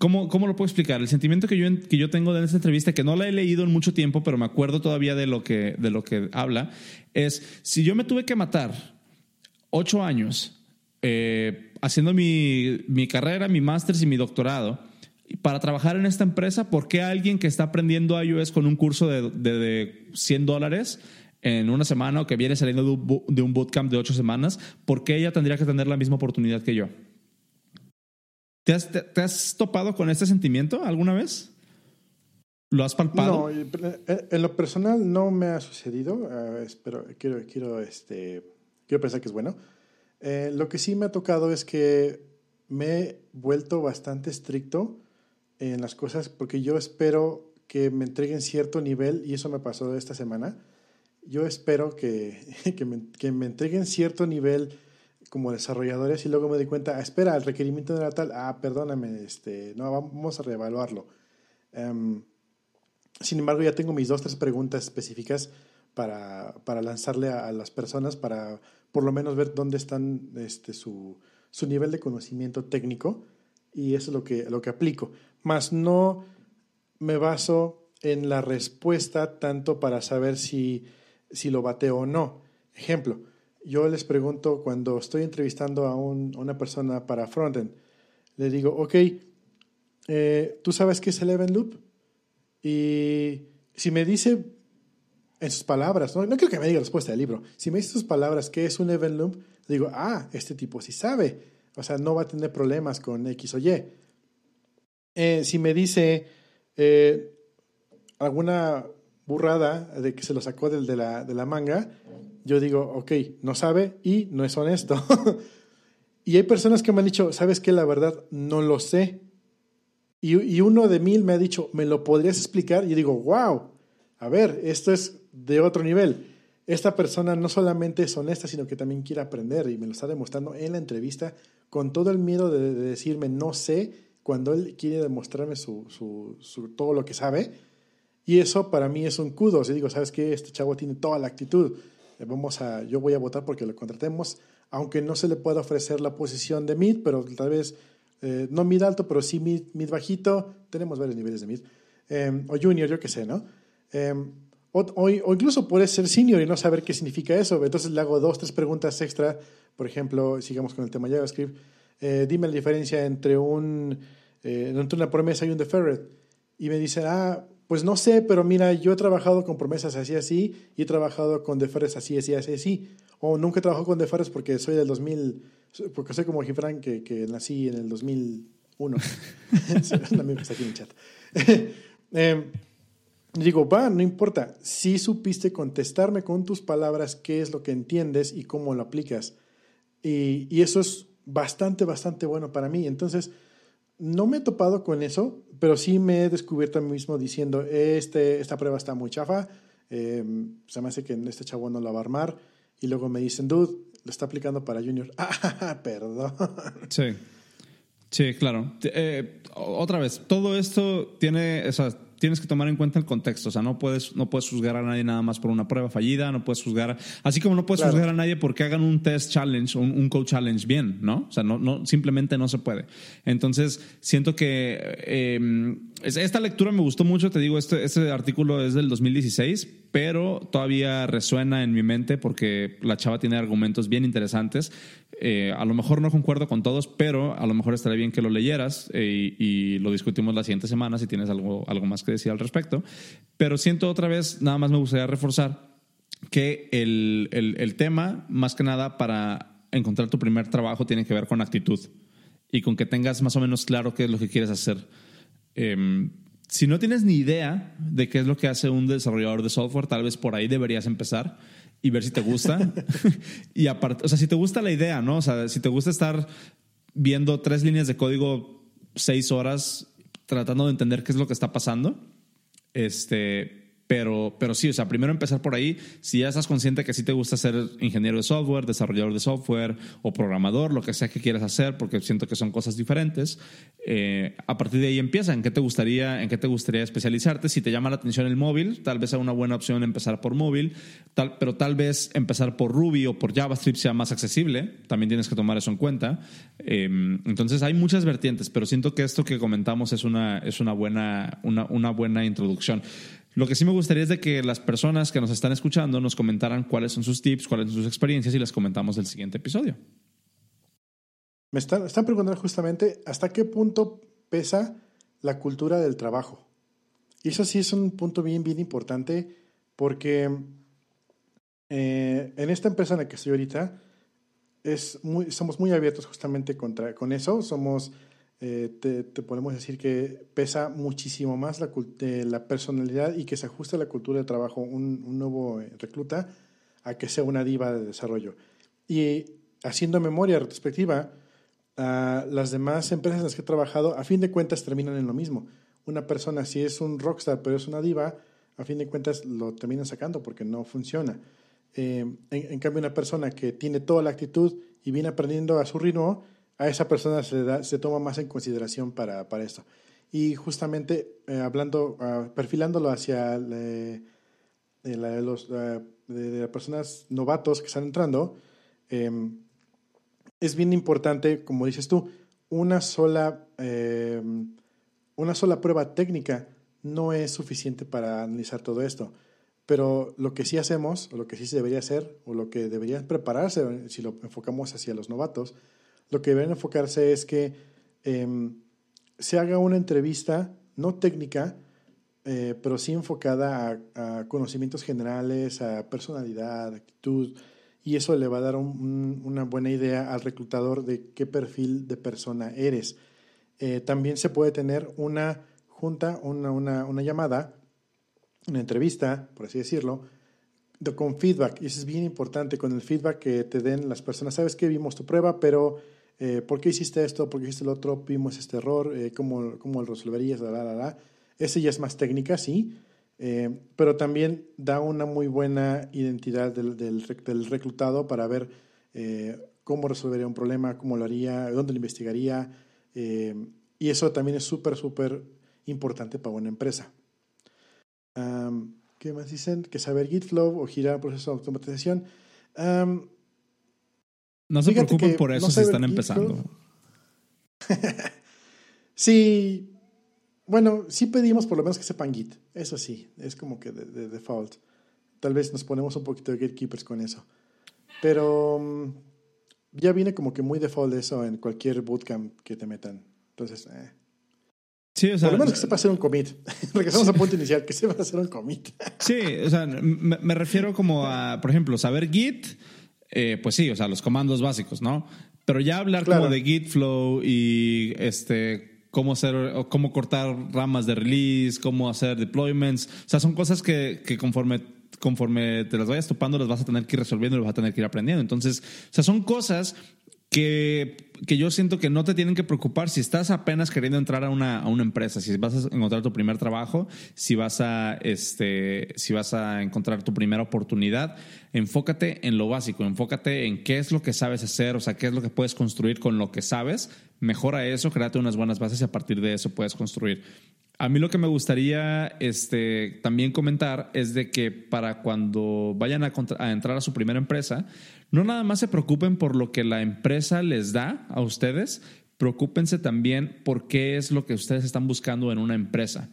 ¿Cómo, ¿Cómo, lo puedo explicar? El sentimiento que yo, que yo tengo de esta entrevista, que no la he leído en mucho tiempo, pero me acuerdo todavía de lo que, de lo que habla, es, si yo me tuve que matar ocho años eh, haciendo mi, mi, carrera, mi máster y mi doctorado para trabajar en esta empresa, ¿por qué alguien que está aprendiendo iOS con un curso de, de, 100 dólares en una semana o que viene saliendo de un, de bootcamp de ocho semanas, ¿por qué ella tendría que tener la misma oportunidad que yo? ¿Te has, topado con este sentimiento alguna vez? ¿Lo has palpado? No, eh, en lo personal no me ha sucedido, pero quiero, quiero, este, quiero pensar que es bueno. Eh, lo que sí me ha tocado es que me he vuelto bastante estricto en las cosas porque yo espero que me entreguen cierto nivel y eso me pasó esta semana. Yo espero que, que, me, que me entreguen cierto nivel como desarrolladores y luego me di cuenta, ah, espera, el requerimiento era tal, ah, perdóname, este, no, vamos a reevaluarlo. Em, sin embargo, ya tengo mis dos, tres preguntas específicas para, para lanzarle a, las personas para por lo menos ver dónde están este, su, su nivel de conocimiento técnico y eso es lo que, lo que aplico. Más no me baso en la respuesta tanto para saber si, si lo bateo o no. Ejemplo, yo les pregunto cuando estoy entrevistando a, una persona para frontend, le digo, ok, eh, ¿tú sabes qué es el event loop? Y si me dice en sus palabras, no, no quiero que me diga la respuesta del libro, si me dice sus palabras qué es un event loop, digo, ah, este tipo sí sabe, o sea, no va a tener problemas con X o Y. Eh, si me dice eh, alguna burrada de que se lo sacó del de, la, de la manga, yo digo, ok, no sabe y no es honesto. y hay personas que me han dicho, ¿sabes qué? La verdad, no lo sé. Y, y, uno de mil me ha dicho, ¿me lo podrías explicar? Y yo digo, wow, a ver, esto es de otro nivel. Esta persona no solamente es honesta, sino que también quiere aprender y me lo está demostrando en la entrevista con todo el miedo de, decirme no sé cuando él quiere demostrarme su, su, su, todo lo que sabe. Y eso para mí es un kudo. O digo, ¿sabes qué? Este chavo tiene toda la actitud eh, vamos a, yo voy a votar porque lo contratemos, aunque no se le pueda ofrecer la posición de mid, pero tal vez eh, no mid alto, pero sí mid, mid bajito, tenemos varios niveles de mid, em, o junior, yo qué sé, ¿no? Em, o, o, incluso puede ser senior y no saber qué significa eso, entonces le hago dos, tres preguntas extra, por ejemplo, sigamos con el tema JavaScript, eh, dime la diferencia entre, un, entre una promesa y un deferred, y me dice, ah, pues no sé, pero mira, yo he trabajado con promesas así, así, y he trabajado con deferres así, así, así, así. O nunca he con deferres porque soy del 2000, porque soy como Gifran, que, que nací en el 2001. Un amigo que está aquí en chat. eh, digo, va, no importa. Si supiste contestarme con tus palabras qué es lo que entiendes y cómo lo aplicas. Y, y eso es bastante, bastante bueno para mí. Entonces, no me he topado con eso, pero sí me he descubierto a mí mismo diciendo, este, esta prueba está muy chafa, eh, se me hace que este chavo no la va a armar. Y luego me dicen, dude, lo está aplicando para Junior. Ah, perdón. Sí. Sí, claro. Eh, otra vez, todo esto tiene, esas tienes que tomar en cuenta el contexto. O sea, no puedes, no puedes juzgar a nadie nada más por una prueba fallida, no puedes juzgar, así como no puedes juzgar a nadie porque hagan un test challenge, un, un code challenge bien, ¿no? O sea, no, no, simplemente no se puede. Entonces, siento que eh, esta lectura me gustó mucho, te digo, este, este artículo es del 2016, pero todavía resuena en mi mente porque la chava tiene argumentos bien interesantes. Eh, a lo mejor no concuerdo con todos, pero a lo mejor estaría bien que lo leyeras eh, y, lo discutimos la siguiente semana si tienes algo, algo más que decir al respecto. Pero siento otra vez, nada más me gustaría reforzar que el, el, el tema, más que nada para encontrar tu primer trabajo, tiene que ver con actitud y con que tengas más o menos claro qué es lo que quieres hacer. Eh, si no tienes ni idea de qué es lo que hace un desarrollador de software, tal vez por ahí deberías empezar y ver si te gusta. y aparte, o sea, si te gusta la idea, ¿no? O sea, si te gusta estar viendo tres líneas de código seis horas tratando de entender qué es lo que está pasando, este, pero, pero sí, o sea, primero empezar por ahí. Si ya estás consciente que sí te gusta ser ingeniero de software, desarrollador de software o programador, lo que sea que quieras hacer, porque siento que son cosas diferentes, eh, a partir de ahí empieza. ¿En qué te gustaría, en qué te gustaría especializarte? Si te llama la atención el móvil, tal vez sea una buena opción empezar por móvil, tal, pero tal vez empezar por Ruby o por JavaScript sea más accesible. También tienes que tomar eso en cuenta. Eh, entonces hay muchas vertientes, pero siento que esto que comentamos es una, es una, buena, una, una buena introducción. Lo que sí me gustaría es de que las personas que nos están escuchando nos comentaran cuáles son sus tips, cuáles son sus experiencias y las comentamos el siguiente episodio. Me están, preguntando justamente hasta qué punto pesa la cultura del trabajo. Y eso sí es un punto bien, bien importante porque eh, en esta empresa en la que estoy ahorita es muy, somos muy abiertos justamente contra, con eso. Somos eh, te, te, podemos decir que pesa muchísimo más la, eh, la, personalidad y que se ajuste a la cultura de trabajo un, un, nuevo eh, recluta a que sea una diva de desarrollo. Y haciendo memoria retrospectiva, uh, las demás empresas en las que he trabajado, a fin de cuentas, terminan en lo mismo. Una persona, si es un rockstar pero es una diva, a fin de cuentas lo terminan sacando porque no funciona. Eh, en, en cambio, una persona que tiene toda la actitud y viene aprendiendo a su ritmo, a esa persona se, da, se toma más en consideración para, para esto. Y justamente eh, hablando, uh, perfilándolo hacia le, de, la, de, uh, de, personas novatos que están entrando, eh, es bien importante, como dices tú, una sola, eh, una sola prueba técnica no es suficiente para analizar todo esto. Pero lo que sí hacemos, o lo que sí se debería hacer, o lo que debería prepararse, si lo enfocamos hacia los novatos, lo que deben enfocarse es que eh, se haga una entrevista, no técnica, eh, pero sí enfocada a, conocimientos generales, a personalidad, actitud, y eso le va a dar un, un, una buena idea al reclutador de qué perfil de persona eres. Eh, también se puede tener una junta, una, una, una llamada, una entrevista, por así decirlo, con feedback. Y eso es bien importante, con el feedback que te den las personas. Sabes que vimos tu prueba, pero eh, ¿por qué hiciste esto? ¿Por qué hiciste lo otro? Vimos este error, eh, ¿cómo, ¿cómo, lo resolverías? La, la, la. Ese ya es más técnica, sí, eh, pero también da una muy buena identidad del, del, reclutado para ver cómo resolvería un problema, cómo lo haría, dónde lo investigaría. Y eso también es súper, súper importante para una empresa. ¿Qué más dicen? Que saber Git Flow o girar proceso de automatización. No se preocupen por eso no si están empezando. sí, bueno, sí pedimos por lo menos que sepan Git. Eso sí, es como que de, de default. Tal vez nos ponemos un poquito de gatekeepers con eso. Pero um, ya viene como que muy default eso en cualquier bootcamp que te metan. Entonces, eh. Sí, o sea, Por lo menos que sepa hacer un commit. Regresamos al punto inicial, que sepa hacer un commit. Sí, o sea, me, me refiero como a, por ejemplo, saber Git, eh, pues sí, o sea, los comandos básicos, ¿no? Pero ya hablar Claro. como de Git flow y este cómo hacer o cómo cortar ramas de release, cómo hacer deployments, o sea, son cosas que, que conforme conforme te las vayas topando las vas a tener que ir resolviendo y las vas a tener que ir aprendiendo. Entonces, o sea, son cosas que, que yo siento que no te tienen que preocupar si estás apenas queriendo entrar a una, a una empresa, si vas a encontrar tu primer trabajo, si vas a, este, si vas a encontrar tu primera oportunidad, enfócate en lo básico, enfócate en qué es lo que sabes hacer, o sea, qué es lo que puedes construir con lo que sabes, mejora eso, créate unas buenas bases y a partir de eso puedes construir. A mí lo que me gustaría este, también comentar es de que para cuando vayan a, a entrar a su primera empresa, no nada más se preocupen por lo que la empresa les da a ustedes, preocúpense también por qué es lo que ustedes están buscando en una empresa.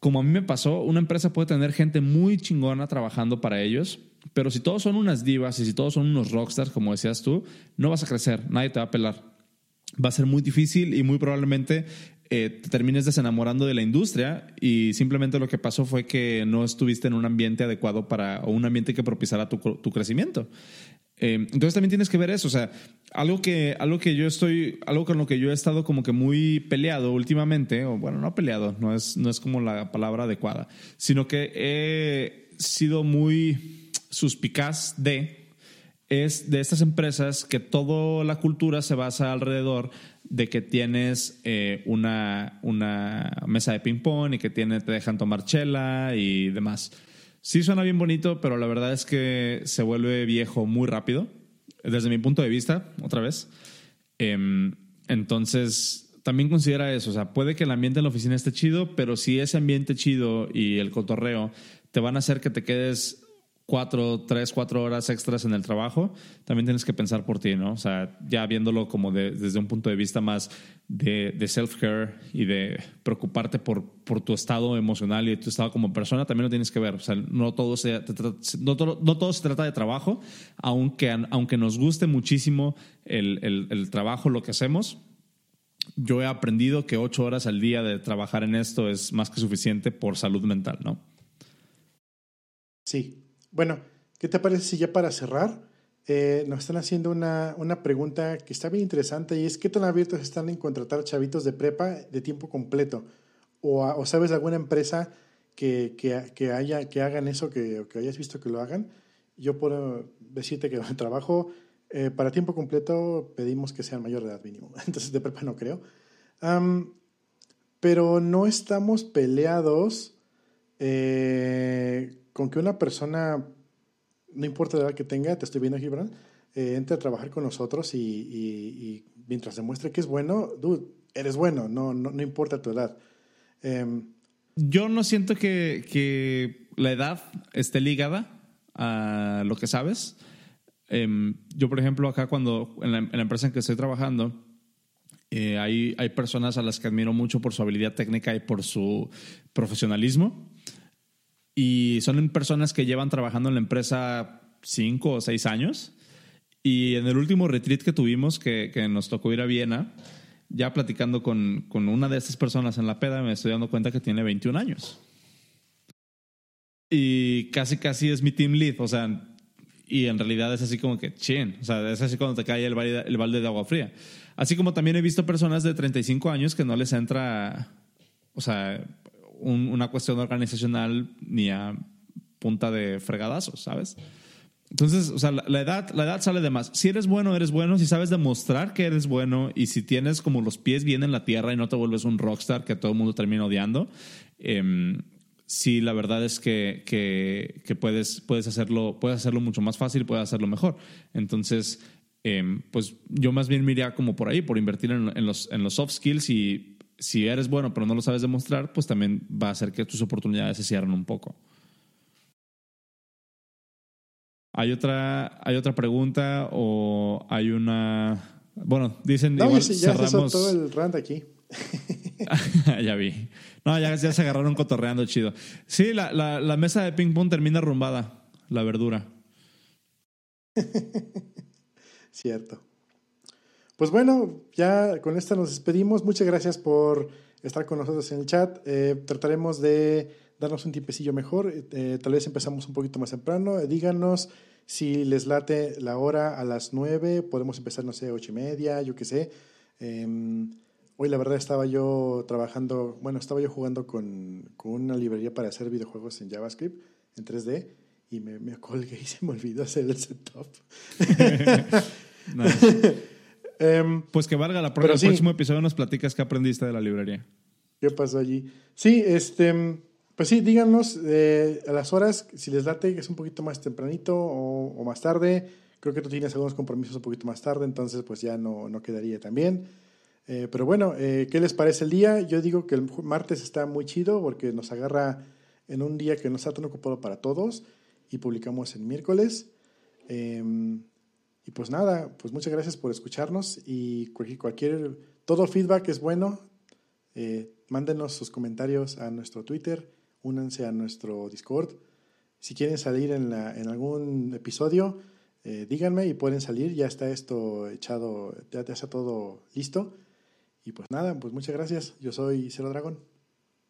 Como a mí me pasó, una empresa puede tener gente muy chingona trabajando para ellos, pero si todos son unas divas y si todos son unos rockstars, como decías tú, no vas a crecer, nadie te va a pelar va a ser muy difícil y muy probablemente eh, te termines desenamorando de la industria y simplemente lo que pasó fue que no estuviste en un ambiente adecuado para o un ambiente que propiciara tu, tu crecimiento. Eh, entonces también tienes que ver eso, o sea, algo que, algo que yo estoy, algo con lo que yo he estado como que muy peleado últimamente, o bueno, no peleado, no es, no es como la palabra adecuada, sino que he sido muy suspicaz de es de estas empresas que toda la cultura se basa alrededor de que tienes eh, una, una mesa de ping-pong y que tiene, te dejan tomar chela y demás. Sí suena bien bonito, pero la verdad es que se vuelve viejo muy rápido, desde mi punto de vista, otra vez. Em, entonces, también considera eso, o sea, puede que el ambiente en la oficina esté chido, pero si ese ambiente chido y el cotorreo te van a hacer que te quedes cuatro, tres, cuatro horas extras en el trabajo, también tienes que pensar por ti, ¿no? O sea, ya viéndolo como de- desde un punto de vista más de, de self-care y de preocuparte por, por tu estado emocional y tu estado como persona, también lo tienes que ver. O sea, no todo se, no todo, no todo se trata de trabajo, aunque, aunque nos guste muchísimo el, el- el trabajo, lo que hacemos, yo he aprendido que ocho horas al día de trabajar en esto es más que suficiente por salud mental, ¿no? Sí. Bueno, ¿qué te parece si ya para cerrar eh, nos están haciendo una, una pregunta que está bien interesante y es ¿qué tan abiertos están en contratar chavitos de prepa de tiempo completo? ¿O, o sabes de alguna empresa que, que, haya, que hagan eso, que, que hayas visto que lo hagan? Yo puedo decirte que el trabajo eh, para tiempo completo pedimos que sean mayor de edad mínimo, entonces de prepa no creo. Pero no estamos peleados eh, con que una persona, no importa la edad que tenga, te estoy viendo, Gibran, eh, entre a trabajar con nosotros y, mientras demuestre que es bueno, dude, eres bueno, no, no, no importa tu edad. Em, Yo no siento que, que la edad esté ligada a lo que sabes. Em, yo, por ejemplo, acá cuando en la, en la empresa en que estoy trabajando, eh, hay, hay personas a las que admiro mucho por su habilidad técnica y por su profesionalismo. Y son personas que llevan trabajando en la empresa cinco o seis años. Y en el último retreat que tuvimos, que, que nos tocó ir a Viena, ya platicando con, con una de estas personas en la peda, me estoy dando cuenta que tiene 21 años. Y casi, casi es mi team lead. O sea, y en realidad es así como que, chin. O sea, es así cuando te cae el el balde de agua fría. Así como también he visto personas de 35 años que no les entra, o sea, un- una cuestión organizacional ni a punta de fregadazos, ¿sabes? Entonces, o sea, la, edad, la edad sale de más. Si eres bueno, eres bueno. Si sabes demostrar que eres bueno y si tienes como los pies bien en la tierra y no te vuelves un rockstar que todo el mundo termina odiando, em, sí, la verdad es que, que, puedes, puedes, hacerlo, puedes hacerlo mucho más fácil, puedes hacerlo mejor. Entonces, em, pues yo más bien me iría como por ahí, por invertir en los, en los soft skills y si eres bueno pero no lo sabes demostrar, pues también va a hacer que tus oportunidades se cierren un poco. ¿Hay otra, ¿Hay otra pregunta o hay una... Bueno, dicen... no, igual ya, ya se cerramos... soltó el rant aquí. ya vi. No, ya, ya se agarraron cotorreando chido. Sí, la, la, la mesa de ping pong termina rumbada, la verdura. Cierto. Pues bueno, ya con esta nos despedimos. Muchas gracias por estar con nosotros en el chat. Eh, trataremos de darnos un tiempecillo mejor. Eh, tal vez empezamos un poquito más temprano. Eh, díganos si les late la hora a las 9. Podemos empezar, no sé, ocho y media, yo qué sé. Em, hoy la verdad estaba yo trabajando, bueno, estaba yo jugando con, con una librería para hacer videojuegos en JavaScript, en 3D y me, me colgué y se me olvidó hacer el setup. Em, pues que valga la prueba. el próximo episodio nos platicas qué aprendiste de la librería. ¿Qué pasó allí? Sí, este, pues sí, díganos eh, a las horas si les late que es un poquito más tempranito o, más tarde. Creo que tú tienes algunos compromisos un poquito más tarde, entonces pues ya no, no quedaría tan bien. Eh, pero bueno, eh, ¿qué les parece el día? Yo digo que el martes está muy chido porque nos agarra en un día que no está tan ocupado para todos y publicamos el miércoles. Y pues nada, pues muchas gracias por escucharnos y cualquier, todo feedback es bueno. Eh, mándenos sus comentarios a nuestro Twitter, únanse a nuestro Discord. Si quieren salir en, la, en algún episodio, eh, díganme y pueden salir. Ya está esto echado, ya, ya está todo listo. Y pues nada, pues muchas gracias. Yo soy Cero Dragón.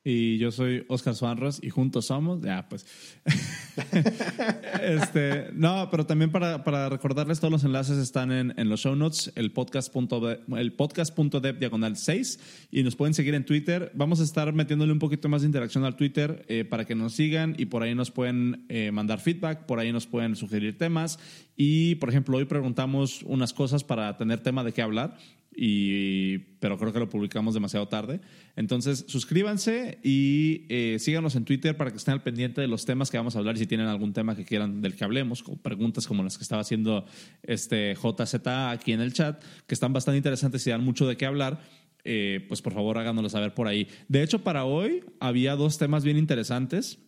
Y yo soy Oscar Suárez y juntos somos, ya pues. este, no, pero también para, para, recordarles, todos los enlaces están en, en los show notes, el podcast.dev el podcast diagonal 6 y nos pueden seguir en Twitter. Vamos a estar metiéndole un poquito más de interacción al Twitter eh, para que nos sigan y por ahí nos pueden eh, mandar feedback, por ahí nos pueden sugerir temas y, por ejemplo, hoy preguntamos unas cosas para tener tema de qué hablar y, pero creo que lo publicamos demasiado tarde. Entonces, suscríbanse y eh, síganos en Twitter para que estén al pendiente de los temas que vamos a hablar y si tienen algún tema que quieran del que hablemos, o preguntas como las que estaba haciendo este JZ aquí en el chat, que están bastante interesantes y dan mucho de qué hablar. Eh, pues por favor háganoslo saber por ahí. De hecho, para hoy había dos temas bien interesantes.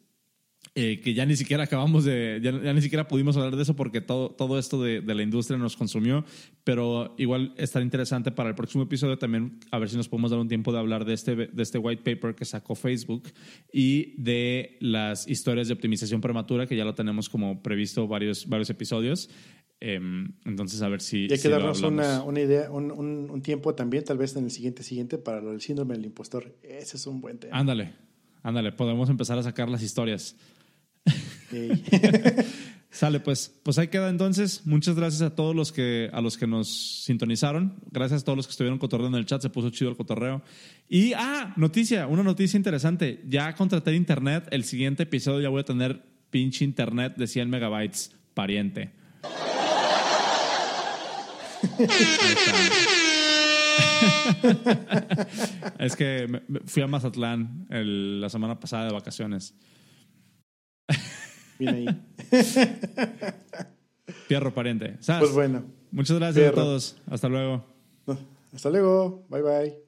Eh, que ya ni siquiera acabamos de, ya, ni siquiera pudimos hablar de eso porque todo, todo esto de, de, la industria nos consumió, pero igual estará interesante para el próximo episodio también a ver si nos podemos dar un tiempo de hablar de este, de este white paper que sacó Facebook y de las historias de optimización prematura que ya lo tenemos como previsto varios, varios episodios. Em, entonces, a ver si. Y hay que darnos una, una, idea, un, un, un, tiempo también, tal vez en el siguiente siguiente, para lo del síndrome del impostor. Ese es un buen tema. Ándale, ándale, podemos empezar a sacar las historias. Sale, pues, pues ahí queda entonces. Muchas gracias a todos los que, a los que nos sintonizaron. Gracias a todos los que estuvieron cotorreando en el chat. Se puso chido el cotorreo. Y, ah, noticia, una noticia interesante. Ya contraté internet. El siguiente episodio ya voy a tener pinche internet de 100 megabytes pariente. es que fui a Mazatlán la semana pasada de vacaciones. Viene ahí. Pierro pariente. Pues bueno. Muchas gracias a todos. Hasta luego. Hasta luego. Bye bye.